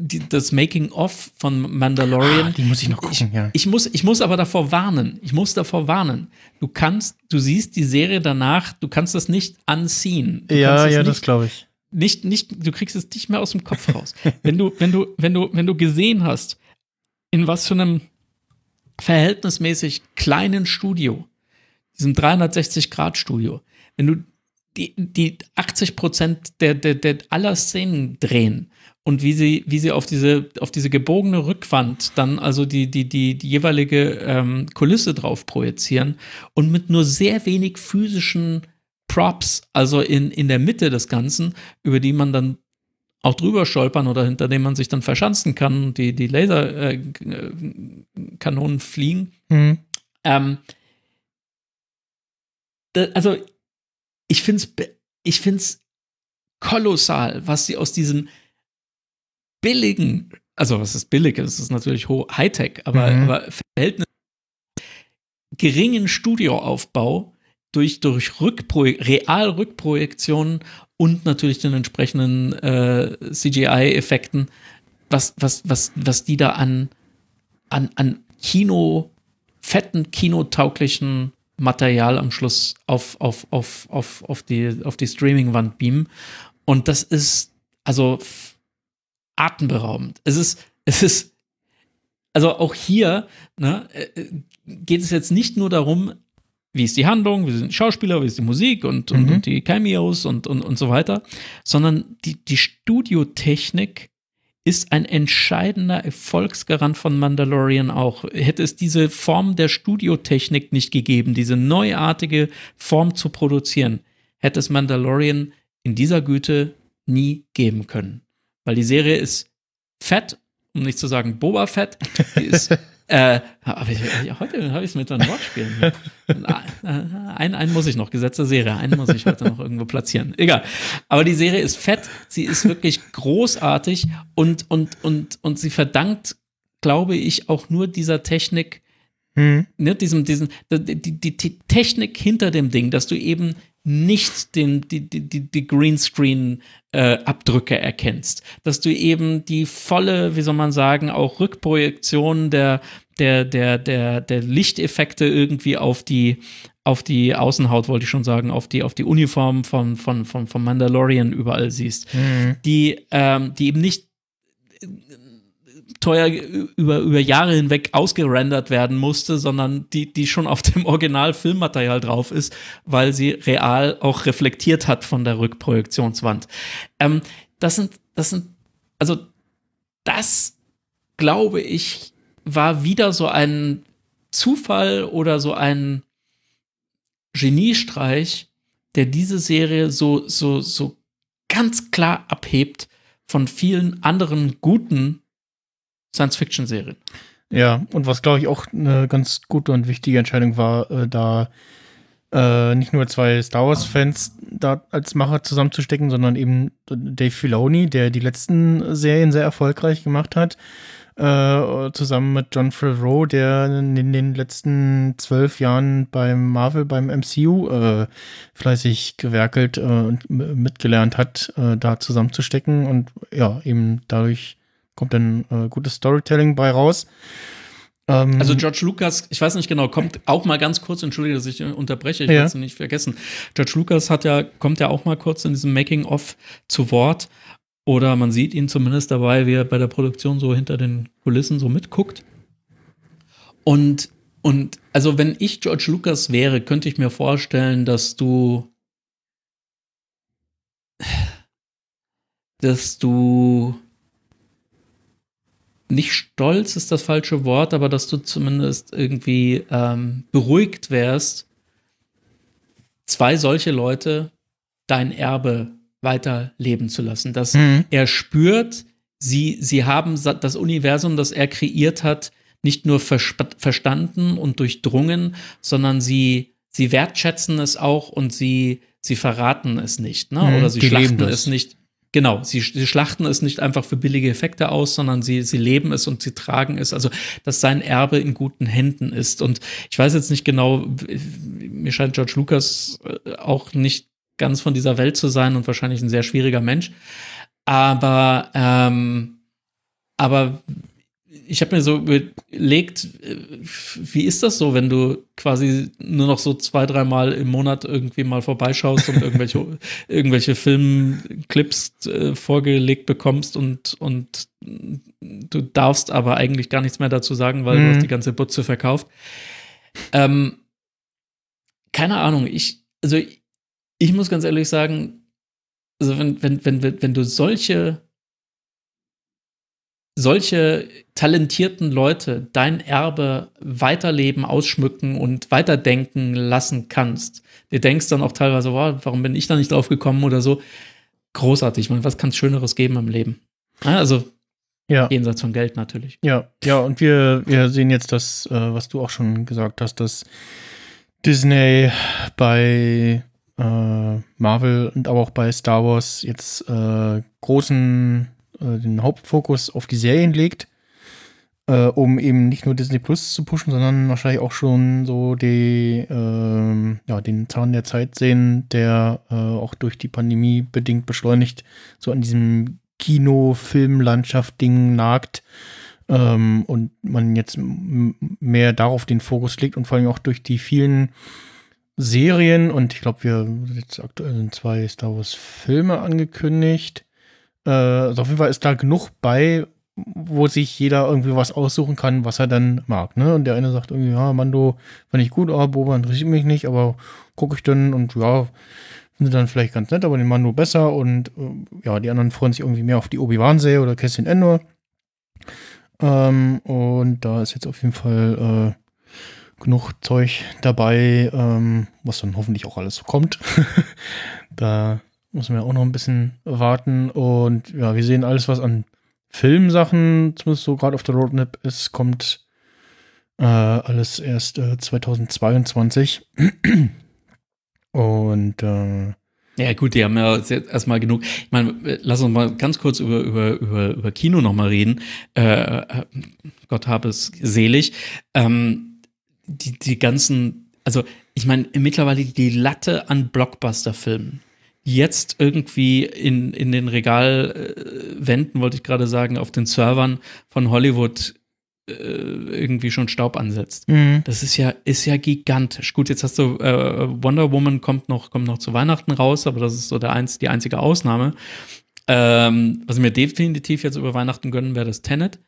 die, das Making-of von Mandalorian. Ah,
die muss ich noch gucken,
ich,
ja.
Ich muss, ich muss aber davor warnen. Ich muss davor warnen. Du kannst, du siehst die Serie danach, du kannst das nicht anziehen.
Ja, ja, nicht, das glaube ich.
Nicht, nicht, du kriegst es nicht mehr aus dem Kopf raus. wenn du, wenn du, wenn du, wenn du gesehen hast, in was für einem verhältnismäßig kleinen Studio, diesem 360-Grad-Studio, wenn du die, die 80 Prozent der, der, der aller Szenen drehen und wie sie, wie sie auf diese, auf diese gebogene Rückwand dann also die, die, die, die jeweilige ähm, Kulisse drauf projizieren und mit nur sehr wenig physischen Props, also in, in der Mitte des Ganzen, über die man dann auch drüber stolpern oder hinter dem man sich dann verschanzen kann die, die Laserkanonen äh, fliegen. Mhm. Ähm, da, also, ich finde es ich find's kolossal, was sie aus diesem billigen, also was ist billig, das ist natürlich Hightech, aber, mhm. aber Verhältnis geringen Studioaufbau durch, durch Rückprojek Realrückprojektionen und natürlich den entsprechenden äh, CGI-Effekten, was, was, was, was die da an, an, an Kino, fetten, kinotauglichen Material am Schluss auf, auf, auf, auf, auf die, auf die Streaming-Wand beamen. Und das ist also atemberaubend. Es ist, es ist, also auch hier ne, äh, geht es jetzt nicht nur darum, wie ist die Handlung, wie sind die Schauspieler, wie ist die Musik und, und, mhm. und die Cameos und, und, und so weiter, sondern die, die Studiotechnik ist ein entscheidender Erfolgsgarant von Mandalorian auch. Hätte es diese Form der Studiotechnik nicht gegeben, diese neuartige Form zu produzieren, hätte es Mandalorian in dieser Güte nie geben können. Weil die Serie ist fett, um nicht zu sagen Boba Fett. Die ist Äh, aber ich, heute habe ich es mit einem Wortspielen hier. Einen, einen muss ich noch, Gesetz der Serie, einen muss ich heute noch irgendwo platzieren. Egal. Aber die Serie ist fett, sie ist wirklich großartig und, und, und, und sie verdankt, glaube ich, auch nur dieser Technik, hm. ne, diesem, diesem, die, die, die Technik hinter dem Ding, dass du eben nicht den, die, die, die Greenscreen-Abdrücke äh, erkennst. Dass du eben die volle, wie soll man sagen, auch Rückprojektion der, der, der, der, der Lichteffekte irgendwie auf die, auf die Außenhaut, wollte ich schon sagen, auf die, auf die Uniform von, von, von, von Mandalorian überall siehst. Mhm. Die, ähm, die eben nicht teuer über, über Jahre hinweg ausgerendert werden musste, sondern die, die schon auf dem Original-Filmmaterial drauf ist, weil sie real auch reflektiert hat von der Rückprojektionswand. Ähm, das sind, das sind, also das glaube ich, war wieder so ein Zufall oder so ein Geniestreich, der diese Serie so, so, so ganz klar abhebt von vielen anderen guten Science-Fiction-Serien.
Ja, und was glaube ich auch eine ganz gute und wichtige Entscheidung war, äh, da äh, nicht nur zwei Star Wars-Fans da als Macher zusammenzustecken, sondern eben Dave Filoni, der die letzten Serien sehr erfolgreich gemacht hat, äh, zusammen mit John Favreau, der in den letzten zwölf Jahren beim Marvel, beim MCU äh, fleißig gewerkelt äh, und mitgelernt hat, äh, da zusammenzustecken und ja, eben dadurch kommt dann äh, gutes Storytelling bei raus.
Ähm, also George Lucas, ich weiß nicht genau, kommt auch mal ganz kurz, entschuldige, dass ich unterbreche, ich ja. will es nicht vergessen. George Lucas hat ja, kommt ja auch mal kurz in diesem Making-of zu Wort. Oder man sieht ihn zumindest dabei, wie er bei der Produktion so hinter den Kulissen so mitguckt. Und, und also wenn ich George Lucas wäre, könnte ich mir vorstellen, dass du dass du nicht stolz ist das falsche Wort, aber dass du zumindest irgendwie ähm, beruhigt wärst, zwei solche Leute dein Erbe weiterleben zu lassen. Dass mhm. er spürt, sie, sie haben das Universum, das er kreiert hat, nicht nur verstanden und durchdrungen, sondern sie, sie wertschätzen es auch und sie, sie verraten es nicht, ne? Mhm, Oder sie schlachten es nicht. Genau, sie, sie schlachten es nicht einfach für billige Effekte aus, sondern sie, sie leben es und sie tragen es. Also, dass sein Erbe in guten Händen ist. Und ich weiß jetzt nicht genau, mir scheint George Lucas äh, auch nicht ganz von dieser Welt zu sein und wahrscheinlich ein sehr schwieriger Mensch. Aber ähm, aber ich habe mir so überlegt, äh, wie ist das so, wenn du quasi nur noch so zwei, dreimal im Monat irgendwie mal vorbeischaust und irgendwelche, irgendwelche Filmclips äh, vorgelegt bekommst und, und du darfst aber eigentlich gar nichts mehr dazu sagen, weil mhm. du hast die ganze Butze verkauft. Ähm, keine Ahnung, ich, also ich muss ganz ehrlich sagen, also wenn, wenn, wenn, wenn du solche solche talentierten Leute dein Erbe weiterleben, ausschmücken und weiterdenken lassen kannst. Du denkst dann auch teilweise, wow, warum bin ich da nicht drauf gekommen oder so. Großartig, man, was kann es Schöneres geben im Leben? Also ja. jenseits von Geld natürlich.
Ja, ja, und wir, wir sehen jetzt das, äh, was du auch schon gesagt hast, dass Disney bei äh, Marvel und aber auch bei Star Wars jetzt äh, großen äh, den Hauptfokus auf die Serien legt, äh, um eben nicht nur Disney Plus zu pushen, sondern wahrscheinlich auch schon so die, äh, ja, den Zahn der Zeit sehen, der äh, auch durch die Pandemie bedingt beschleunigt, so an diesem Kino-Film-Landschaft-Ding nagt. Ähm, und man jetzt mehr darauf den Fokus legt und vor allem auch durch die vielen Serien und ich glaube, wir jetzt aktuell sind zwei Star Wars Filme angekündigt. Äh, also auf jeden Fall ist da genug bei, wo sich jeder irgendwie was aussuchen kann, was er dann mag. Ne? Und der eine sagt irgendwie, ja, Mando fand ich gut, aber Boba interessiert mich nicht, aber gucke ich dann und ja, finde dann vielleicht ganz nett, aber den Mando besser und äh, ja, die anderen freuen sich irgendwie mehr auf die Obi-Wan-Serie oder Cassian Endor. Ähm, und da ist jetzt auf jeden Fall äh, genug Zeug dabei, ähm, was dann hoffentlich auch alles so kommt. da müssen wir auch noch ein bisschen warten. Und ja, wir sehen alles, was an Filmsachen, zumindest so gerade auf der Roadmap ist, kommt äh, alles erst äh, 2022. Und äh,
ja, gut, die haben ja erstmal genug. Ich meine, lass uns mal ganz kurz über, über, über, über Kino nochmal reden. Äh, äh, Gott habe es selig. Ähm, die, die ganzen, also ich meine, mittlerweile die Latte an Blockbuster-Filmen jetzt irgendwie in, in den Regalwänden, wollte ich gerade sagen, auf den Servern von Hollywood äh, irgendwie schon Staub ansetzt. Mhm. Das ist ja, ist ja gigantisch. Gut, jetzt hast du äh, Wonder Woman kommt noch, kommt noch zu Weihnachten raus, aber das ist so der einz, die einzige Ausnahme. Ähm, was ich mir definitiv jetzt über Weihnachten gönnen werde, ist Tenet.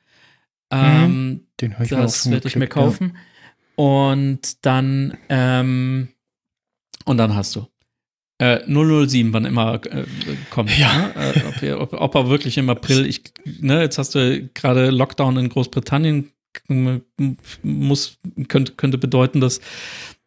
Ähm, mhm. Den ich Das werde ich mir kaufen. Ja. Und dann, ähm, und dann hast du äh, 007, wann immer äh, kommt. Ja. Ne? Äh, ob, er, ob, ob, er wirklich im April, ich, ne, jetzt hast du gerade Lockdown in Großbritannien, muss, könnte, könnte bedeuten, dass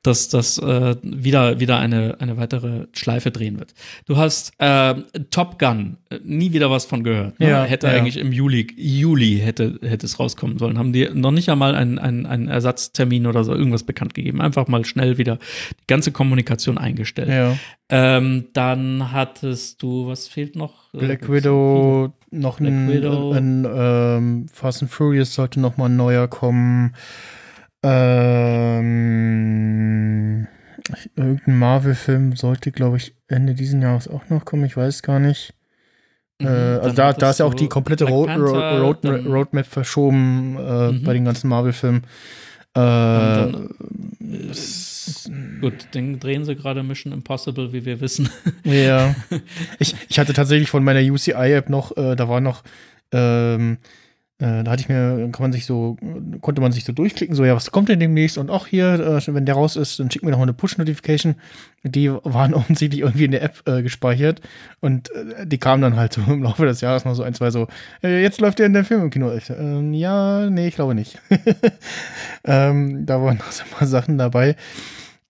dass das äh, wieder, wieder eine, eine weitere Schleife drehen wird. Du hast äh, Top Gun, äh, nie wieder was von gehört. Ne? Ja, hätte ja. eigentlich im Juli, Juli hätte, hätte es rauskommen sollen. Haben die noch nicht einmal einen, einen, einen Ersatztermin oder so irgendwas bekannt gegeben. Einfach mal schnell wieder die ganze Kommunikation eingestellt. Ja. Ähm, dann hattest du, was fehlt noch?
Äh, Black Widow, noch Black ein, Widow. ein, ein ähm, Fast and Furious sollte noch mal ein neuer kommen. Ähm, irgendein Marvel-Film sollte, glaube ich, Ende diesen Jahres auch noch kommen. Ich weiß gar nicht. Mhm, äh, also da, da ist ja auch die komplette Road, Panther, Road, Road, Roadmap verschoben äh, mhm. bei den ganzen Marvel-Filmen. Äh, dann,
äh, gut, den drehen sie gerade Mission Impossible, wie wir wissen.
Ja. ich, ich hatte tatsächlich von meiner UCI-App noch, äh, da war noch ähm, äh, da hatte ich mir, kann man sich so, konnte man sich so durchklicken, so, ja, was kommt denn demnächst? Und auch hier, äh, wenn der raus ist, dann schicken wir noch eine Push-Notification. Die waren offensichtlich irgendwie in der App äh, gespeichert. Und äh, die kamen dann halt so im Laufe des Jahres noch so ein, zwei so, äh, jetzt läuft der in der Film im Kino. Ich, ähm, ja, nee, ich glaube nicht. ähm, da waren noch so ein paar Sachen dabei.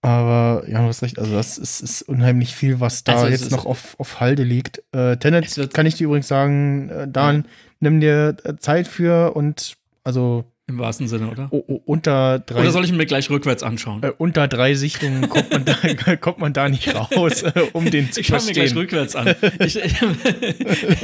Aber ja, du hast recht, also das ist, ist unheimlich viel, was da also jetzt noch auf, auf Halde liegt. Äh, Tenet kann ich dir übrigens sagen, äh, Dan, ja nimm dir äh, Zeit für und also
im wahrsten Sinne, oder?
unter drei.
Oder soll ich mir gleich rückwärts anschauen?
Äh, unter drei Sichtungen kommt man da, kommt man da nicht raus, äh, um den zu
ich verstehen. Ich fange mir gleich rückwärts an. Ich,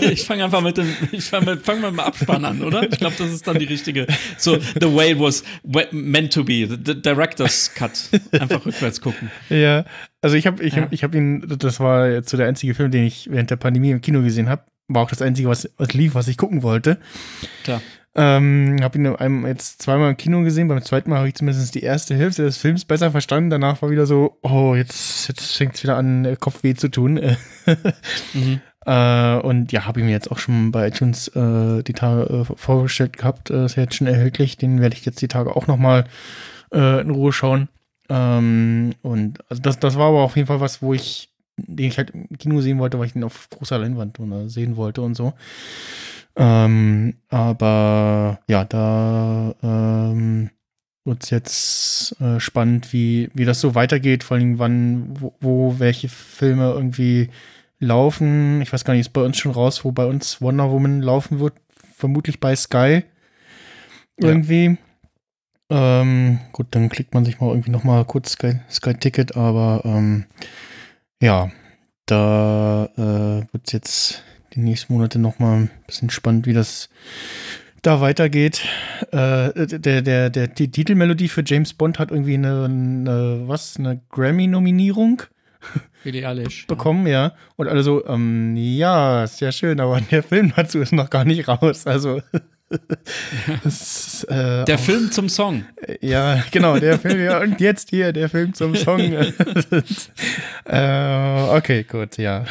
ich fange einfach mit dem, ich fange fang mal mit dem Abspann an, oder? Ich glaube, das ist dann die richtige. So, the way it was meant to be, the director's cut. Einfach rückwärts gucken.
Ja, also ich habe ich ja. hab, ich hab ihn, das war jetzt so der einzige Film, den ich während der Pandemie im Kino gesehen habe war auch das Einzige, was, was lief, was ich gucken wollte. Klar. Ähm, habe ihn einem jetzt zweimal im Kino gesehen. Beim zweiten Mal habe ich zumindest die erste Hälfte des Films besser verstanden. Danach war wieder so, oh, jetzt, jetzt fängt es wieder an, Kopfweh zu tun. mhm. äh, und ja, habe ich mir jetzt auch schon bei iTunes äh, die Tage äh, vorgestellt gehabt. Äh, ist jetzt schon erhältlich. Den werde ich jetzt die Tage auch noch mal äh, in Ruhe schauen. Ähm, und also das, das war aber auf jeden Fall was, wo ich, den ich halt im Kino sehen wollte, weil ich den auf großer Leinwand sehen wollte und so. Ähm, aber ja, da ähm, wird es jetzt äh, spannend, wie, wie das so weitergeht, vor allem wann, wo, wo, welche Filme irgendwie laufen. Ich weiß gar nicht, ist bei uns schon raus, wo bei uns Wonder Woman laufen wird, vermutlich bei Sky. Irgendwie. Ja. Ähm, gut, dann klickt man sich mal irgendwie noch mal kurz Sky, Sky Ticket, aber ähm, ja, da äh, wird es jetzt die nächsten Monate noch mal ein bisschen spannend, wie das da weitergeht. Äh, der, der, der, die Titelmelodie für James Bond hat irgendwie eine, eine was, eine Grammy-Nominierung bekommen, ja. ja. Und alle so, ähm, ja, sehr schön, aber der Film dazu ist noch gar nicht raus. Also
das, äh, der auch, Film zum Song.
Ja, genau, der Film, ja, und jetzt hier, der Film zum Song. äh, okay, gut, ja.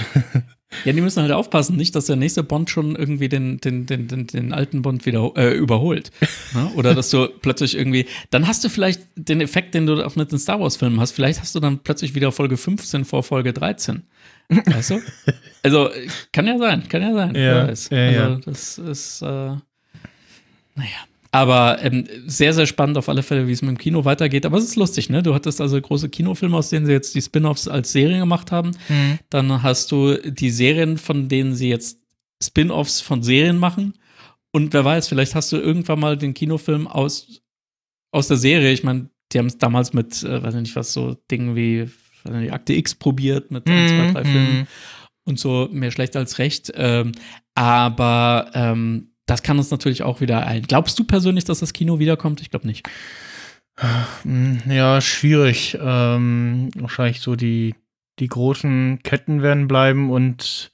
Ja, die müssen halt aufpassen, nicht, dass der nächste Bond schon irgendwie den, den, den, den, den alten Bond wieder äh, überholt. Ne? Oder dass du plötzlich irgendwie, dann hast du vielleicht den Effekt, den du auch mit den Star Wars-Filmen hast. Vielleicht hast du dann plötzlich wieder Folge 15 vor Folge 13. Weißt du? Also, kann ja sein, kann ja sein.
Ja, ja,
also, ja. das ist, äh, naja. Aber ähm, sehr, sehr spannend auf alle Fälle, wie es mit dem Kino weitergeht. Aber es ist lustig, ne? Du hattest also große Kinofilme, aus denen sie jetzt die Spin-offs als Serien gemacht haben. Mhm. Dann hast du die Serien, von denen sie jetzt Spin-offs von Serien machen. Und wer weiß, vielleicht hast du irgendwann mal den Kinofilm aus, aus der Serie. Ich meine, die haben es damals mit, äh, weiß ich nicht was, so Dingen wie nicht, Akte X probiert mit mhm. ein, zwei, drei Filmen mhm. und so mehr schlecht als recht. Ähm, aber ähm, das kann uns natürlich auch wieder ein. Glaubst du persönlich, dass das Kino wiederkommt? Ich glaube nicht.
Hm, ja, schwierig. Ähm, wahrscheinlich so die, die großen Ketten werden bleiben und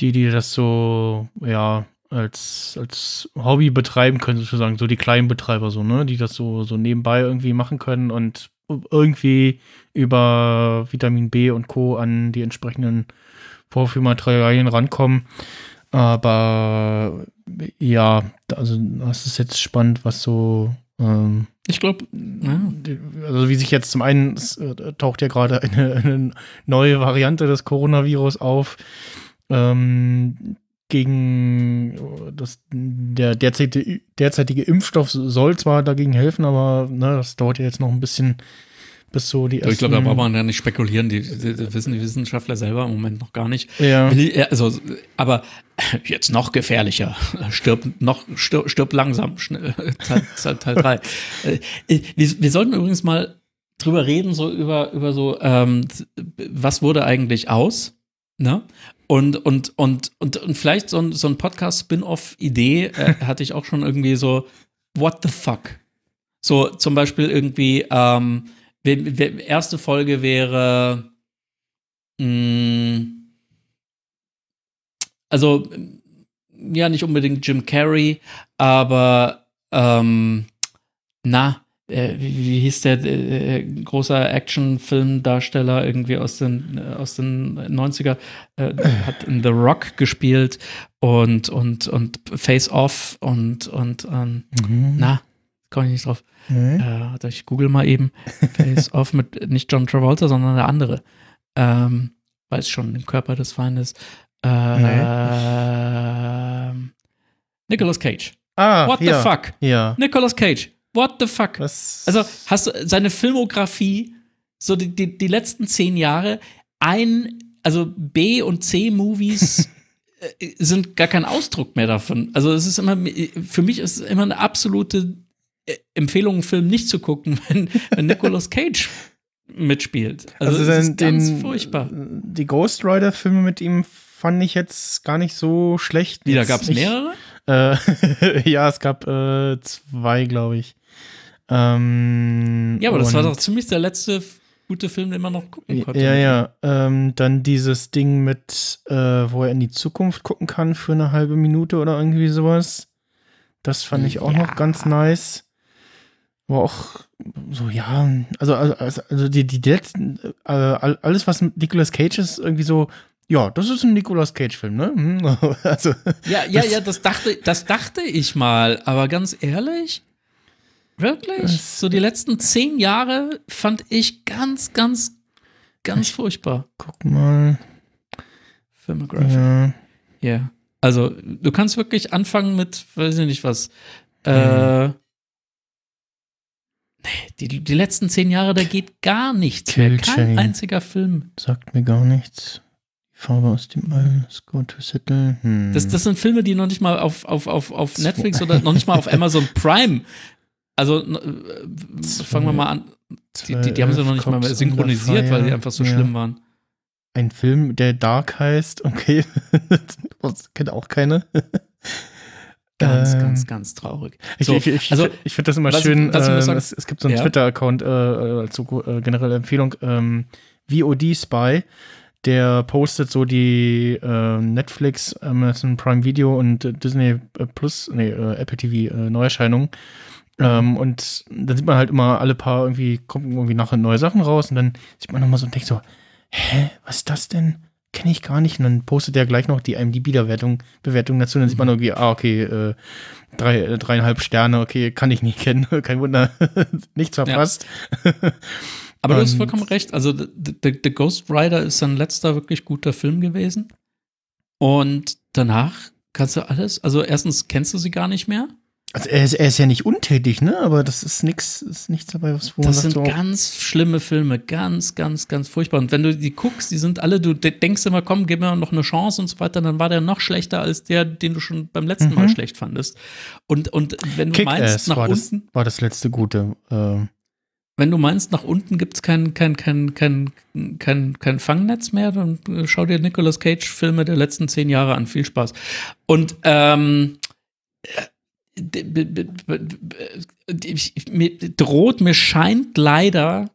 die, die das so, ja, als, als Hobby betreiben können, sozusagen, so die kleinen Betreiber, so, ne, die das so, so nebenbei irgendwie machen können und irgendwie über Vitamin B und Co. an die entsprechenden Vorführmaterialien rankommen. Aber ja, also das ist jetzt spannend, was so. Ähm,
ich glaube, ja.
also wie sich jetzt zum einen es, äh, taucht ja gerade eine, eine, neue Variante des Coronavirus auf. Ähm, gegen das, der derzeitige, derzeitige Impfstoff soll zwar dagegen helfen, aber ne, das dauert ja jetzt noch ein bisschen, bis so die
ersten Ich glaube, da braucht man ja nicht spekulieren. Die, die, die, wissen die Wissenschaftler selber im Moment noch gar nicht.
Ja.
Also, aber jetzt noch gefährlicher. Stirb noch, stirb, stirb langsam. Teil, Teil 3. Äh, wir, wir sollten übrigens mal drüber reden, so über, über so, ähm, was wurde eigentlich aus? Ne? Und, und, und, und, und vielleicht so ein, so ein Podcast-Spin-Off-Idee äh, hatte ich auch schon irgendwie so, what the fuck? So zum Beispiel irgendwie, ähm, erste Folge wäre, mh, mm, also ja, nicht unbedingt Jim Carrey, aber ähm, na, äh, wie, wie, hieß der äh, großer Action-Filmdarsteller irgendwie aus den, äh, aus den 90er, äh, hat in The Rock gespielt und, und, und Face Off und, und ähm, mhm. na, komme ich nicht drauf. Mhm. Äh, ich google mal eben Face Off mit nicht John Travolta, sondern der andere. Ähm, weiß schon, den Körper des Feindes. Äh, nee. Nicolas Cage.
Ah,
What
ja,
the fuck?
Ja.
Nicolas Cage. What the fuck?
Was?
Also hast du seine Filmografie, so die, die, die letzten zehn Jahre, ein, also B- und C-Movies äh, sind gar kein Ausdruck mehr davon. Also es ist immer, für mich ist es immer eine absolute Empfehlung, einen Film nicht zu gucken, wenn, wenn Nicolas Cage mitspielt.
Also, also das ist ganz den, furchtbar. Die Ghost Rider-Filme mit ihm fand ich jetzt gar nicht so schlecht.
Wie, da gab es mehrere?
Äh, ja, es gab äh, zwei, glaube ich. Ähm,
ja, aber das war doch ziemlich der letzte gute Film, den man noch gucken konnte.
Ja, ja. Ähm, dann dieses Ding mit, äh, wo er in die Zukunft gucken kann für eine halbe Minute oder irgendwie sowas. Das fand ich auch ja. noch ganz nice. Aber auch so, ja, also, also, also die, die letzten, äh, alles, was Nicolas Cage ist, irgendwie so, ja, das ist ein Nicolas Cage-Film, ne? Hm,
also, ja, ja, ja, das dachte, das dachte ich mal, aber ganz ehrlich, wirklich? So die letzten zehn Jahre fand ich ganz, ganz, ganz furchtbar.
Guck mal.
Filmography. Ja. ja. Also, du kannst wirklich anfangen mit, weiß ich nicht was, äh, mhm. Nee, die, die letzten zehn Jahre, da geht gar nichts Kill mehr. Kein Chain. einziger Film.
Sagt mir gar nichts. Farbe aus dem All, Score to Settle. Hm.
Das, das sind Filme, die noch nicht mal auf, auf, auf, auf Netflix oder noch nicht mal auf Amazon Prime. Also äh, fangen wir mal an. Die, die, die haben sie noch nicht mal synchronisiert, weil die einfach so ja. schlimm waren.
Ein Film, der Dark heißt, okay. das kennt auch keine.
Ganz, ähm, ganz, ganz traurig.
Ich, so, ich, ich, also, ich finde das immer was, schön. Was äh, es, es, gibt so einen ja. Twitter-Account äh, als so, äh, generelle Empfehlung. Ähm, VOD Spy der postet so die äh, Netflix, Amazon Prime Video und äh, Disney Plus, nee, äh, Apple TV äh, Neuerscheinungen. Ähm, und dann sieht man halt immer alle paar irgendwie, kommen irgendwie nachher neue Sachen raus und dann sieht man nochmal so und denkt so, hä, was ist das denn? Kenne ich gar nicht. Und dann postet er gleich noch die IMDb-Bewertung Bewertung dazu. Und dann sieht man irgendwie, ah, okay, äh, drei, äh, dreieinhalb Sterne, okay, kann ich nicht kennen. Kein Wunder, nichts verpasst. Ja.
Aber du hast vollkommen recht. Also, The, The Ghost Rider ist sein letzter wirklich guter Film gewesen. Und danach kannst du alles, also erstens kennst du sie gar nicht mehr.
Also er ist, er ist ja nicht untätig, ne? Aber das ist nichts, ist nichts dabei, was
wo Das sind so ganz schlimme Filme, ganz, ganz, ganz furchtbar. Und wenn du die guckst, die sind alle, du denkst immer, komm, gib mir noch eine Chance und so weiter, dann war der noch schlechter als der, den du schon beim letzten mhm. Mal schlecht fandest. Und, und wenn du
Kick
meinst, nach
war
unten.
Das, war das letzte gute. Äh
wenn du meinst, nach unten gibt es kein, kein, kein, kein, kein, kein Fangnetz mehr, dann schau dir Nicolas Cage-Filme der letzten zehn Jahre an. Viel Spaß. Und ähm, mir droht, mir scheint leider,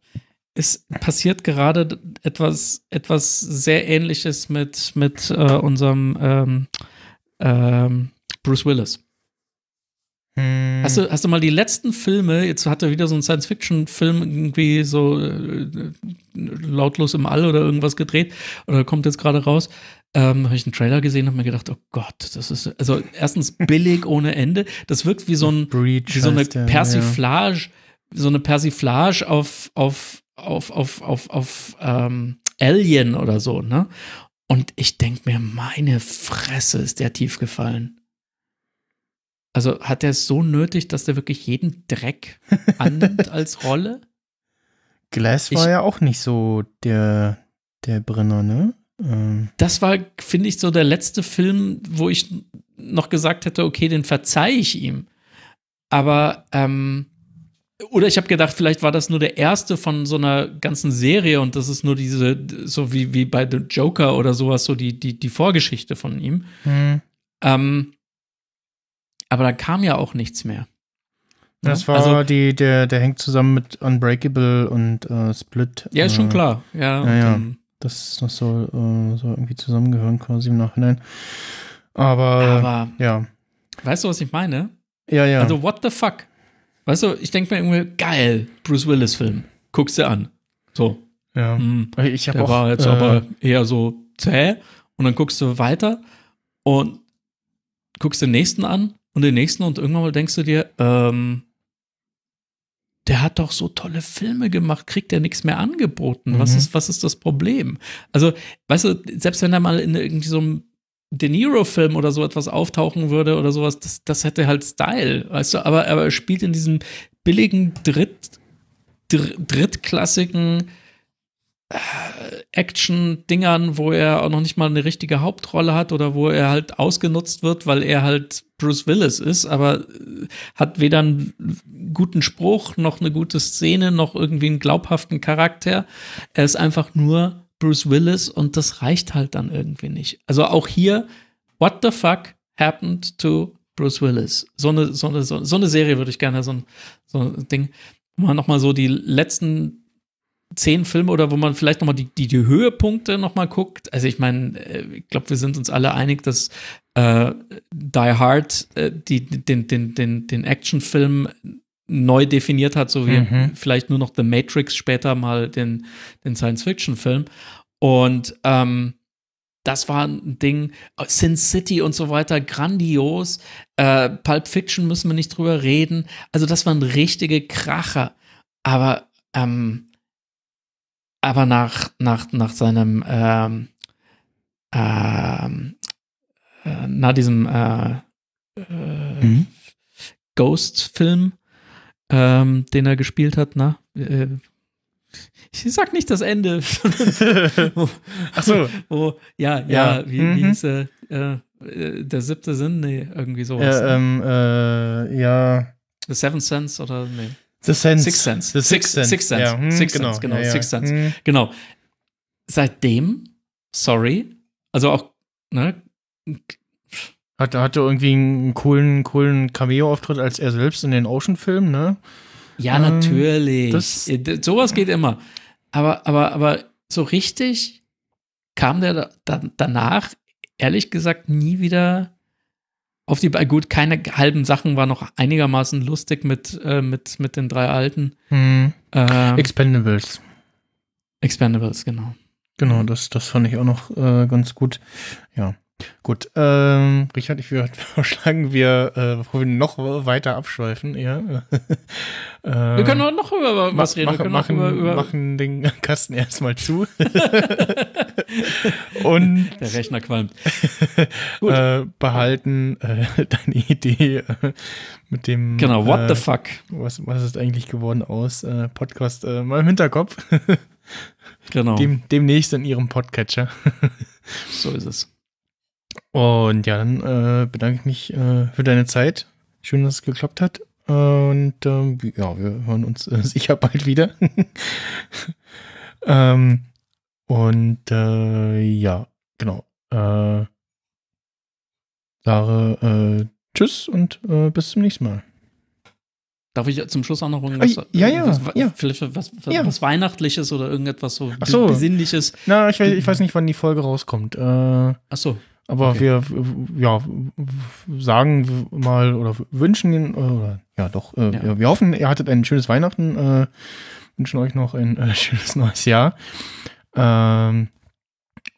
es passiert gerade etwas, etwas sehr ähnliches mit, mit äh, unserem ähm, ähm, Bruce Willis. Hm. Hast, du, hast du mal die letzten Filme, jetzt hat er wieder so einen Science-Fiction-Film irgendwie so äh, lautlos im All oder irgendwas gedreht oder kommt jetzt gerade raus. Ähm, habe ich einen Trailer gesehen und habe mir gedacht, oh Gott, das ist also erstens billig ohne Ende. Das wirkt wie so ein Breach wie so eine Persiflage, ja. so eine Persiflage auf auf auf auf auf, auf ähm, Alien oder so, ne? Und ich denke mir, meine Fresse ist der tief gefallen. Also hat er es so nötig, dass der wirklich jeden Dreck annimmt als Rolle?
Glass war ich, ja auch nicht so der, der Brenner, ne?
Ähm. Das war, finde ich, so der letzte Film, wo ich noch gesagt hätte, okay, den verzeihe ich ihm. Aber, ähm, oder ich habe gedacht, vielleicht war das nur der erste von so einer ganzen Serie und das ist nur diese, so wie, wie bei The Joker oder sowas, so die, die, die Vorgeschichte von ihm. Hm. Ähm, aber da kam ja auch nichts mehr.
Das war also, die, der, der hängt zusammen mit Unbreakable und äh, Split.
Ja, ist schon äh, klar. Ja,
ja, ja. Das, das soll, äh, soll irgendwie zusammengehören, quasi im Nachhinein. Aber, Aber ja.
Weißt du, was ich meine?
Ja, ja.
Also, what the fuck? Weißt du, ich denke mir irgendwie, geil, Bruce Willis-Film. Guckst du an. So.
Ja. Hm,
ich habe auch. war jetzt äh, aber eher so zäh. Und dann guckst du weiter und guckst den nächsten an und den nächsten und irgendwann mal denkst du dir, ähm, der hat doch so tolle Filme gemacht, kriegt er nichts mehr angeboten. Mhm. Was, ist, was ist das Problem? Also, weißt du, selbst wenn er mal in irgendwie so einem De Niro-Film oder so etwas auftauchen würde oder sowas, das, das hätte halt Style, weißt du, aber, aber er spielt in diesem billigen Dritt, drittklassigen äh, Action-Dingern, wo er auch noch nicht mal eine richtige Hauptrolle hat oder wo er halt ausgenutzt wird, weil er halt Bruce Willis ist, aber äh, hat weder einen guten Spruch, noch eine gute Szene, noch irgendwie einen glaubhaften Charakter. Er ist einfach nur Bruce Willis und das reicht halt dann irgendwie nicht. Also auch hier, what the fuck happened to Bruce Willis? So eine, so eine, so eine Serie würde ich gerne, so ein, so ein Ding, mal nochmal so die letzten zehn Filme oder wo man vielleicht nochmal die, die, die Höhepunkte nochmal guckt. Also ich meine, äh, ich glaube, wir sind uns alle einig, dass äh, Die Hard äh, die, den, den, den, den Actionfilm neu definiert hat, so wie mhm. vielleicht nur noch The Matrix später mal den, den Science-Fiction-Film. Und ähm, das war ein Ding. Sin City und so weiter, grandios. Äh, Pulp Fiction müssen wir nicht drüber reden. Also, das waren richtige Kracher. Aber, ähm, aber nach, nach, nach seinem, ähm, ähm, äh, nach diesem äh, äh, mhm. Ghost-Film, ähm, den er gespielt hat, na, äh, ich sag nicht das Ende.
Ach so.
Oh, ja, ja, ja, wie, mhm. wie hieß er? Äh, der siebte Sinn? Nee, irgendwie sowas.
Ja, ähm, äh, ja.
The Seventh Sense oder nee.
The Sense.
Six Sense.
The Six, Sense.
Six Sense. Ja, hm, Six genau. Sense, genau. Ja, ja. Six Sense. Hm. Genau. Seitdem, sorry, also auch, ne?
Hatte, hatte irgendwie einen coolen, coolen Cameo-Auftritt als er selbst in den Ocean-Filmen, ne?
Ja, ähm, natürlich. Das, Sowas geht immer. Aber, aber, aber so richtig kam der da, danach, ehrlich gesagt, nie wieder auf die. Gut, keine halben Sachen war noch einigermaßen lustig mit, äh, mit, mit den drei alten.
Hm. Äh, Expendables.
Expendables, genau.
Genau, das, das fand ich auch noch äh, ganz gut. Ja. Gut, ähm, Richard, ich würde vorschlagen, wir, äh, bevor wir noch weiter abschweifen, ja.
äh, wir können auch noch über was reden.
Machen, machen, über, über machen den Kasten erstmal zu. Und
der Rechner qualmt.
äh, behalten äh, deine Idee äh, mit dem.
Genau, what the äh, fuck?
Was, was ist eigentlich geworden aus äh, Podcast mal im Hinterkopf.
genau.
Dem, demnächst in ihrem Podcatcher.
so ist es.
Und ja, dann äh, bedanke ich mich äh, für deine Zeit. Schön, dass es geklappt hat. Und ähm, ja, wir hören uns äh, sicher bald wieder. ähm, und äh, ja, genau. Äh, sage äh, Tschüss und bis zum nächsten Mal.
Darf ich zum Schluss auch noch irgendwas?
Ja, ja,
was,
ja.
Vielleicht was, was, ja. was, Weihnachtliches oder irgendetwas so,
so.
Besinnliches?
Na, ich weiß, ich weiß nicht, wann die Folge rauskommt. Äh, Ach
so.
Aber okay. wir ja, sagen mal oder wünschen, oder, ja doch, äh, ja. wir hoffen, ihr hattet ein schönes Weihnachten, äh, wünschen euch noch ein äh, schönes neues Jahr. Ähm,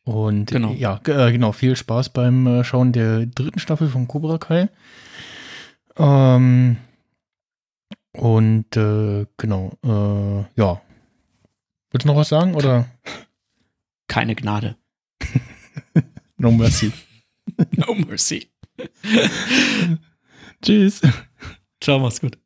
und genau. ja, äh, genau, viel Spaß beim äh, Schauen der dritten Staffel von Cobra Kai. Ähm, und äh, genau, ja. Willst du noch was sagen oder?
Keine Gnade.
No mercy.
no mercy.
Tschüss.
Ciao, mach's gut.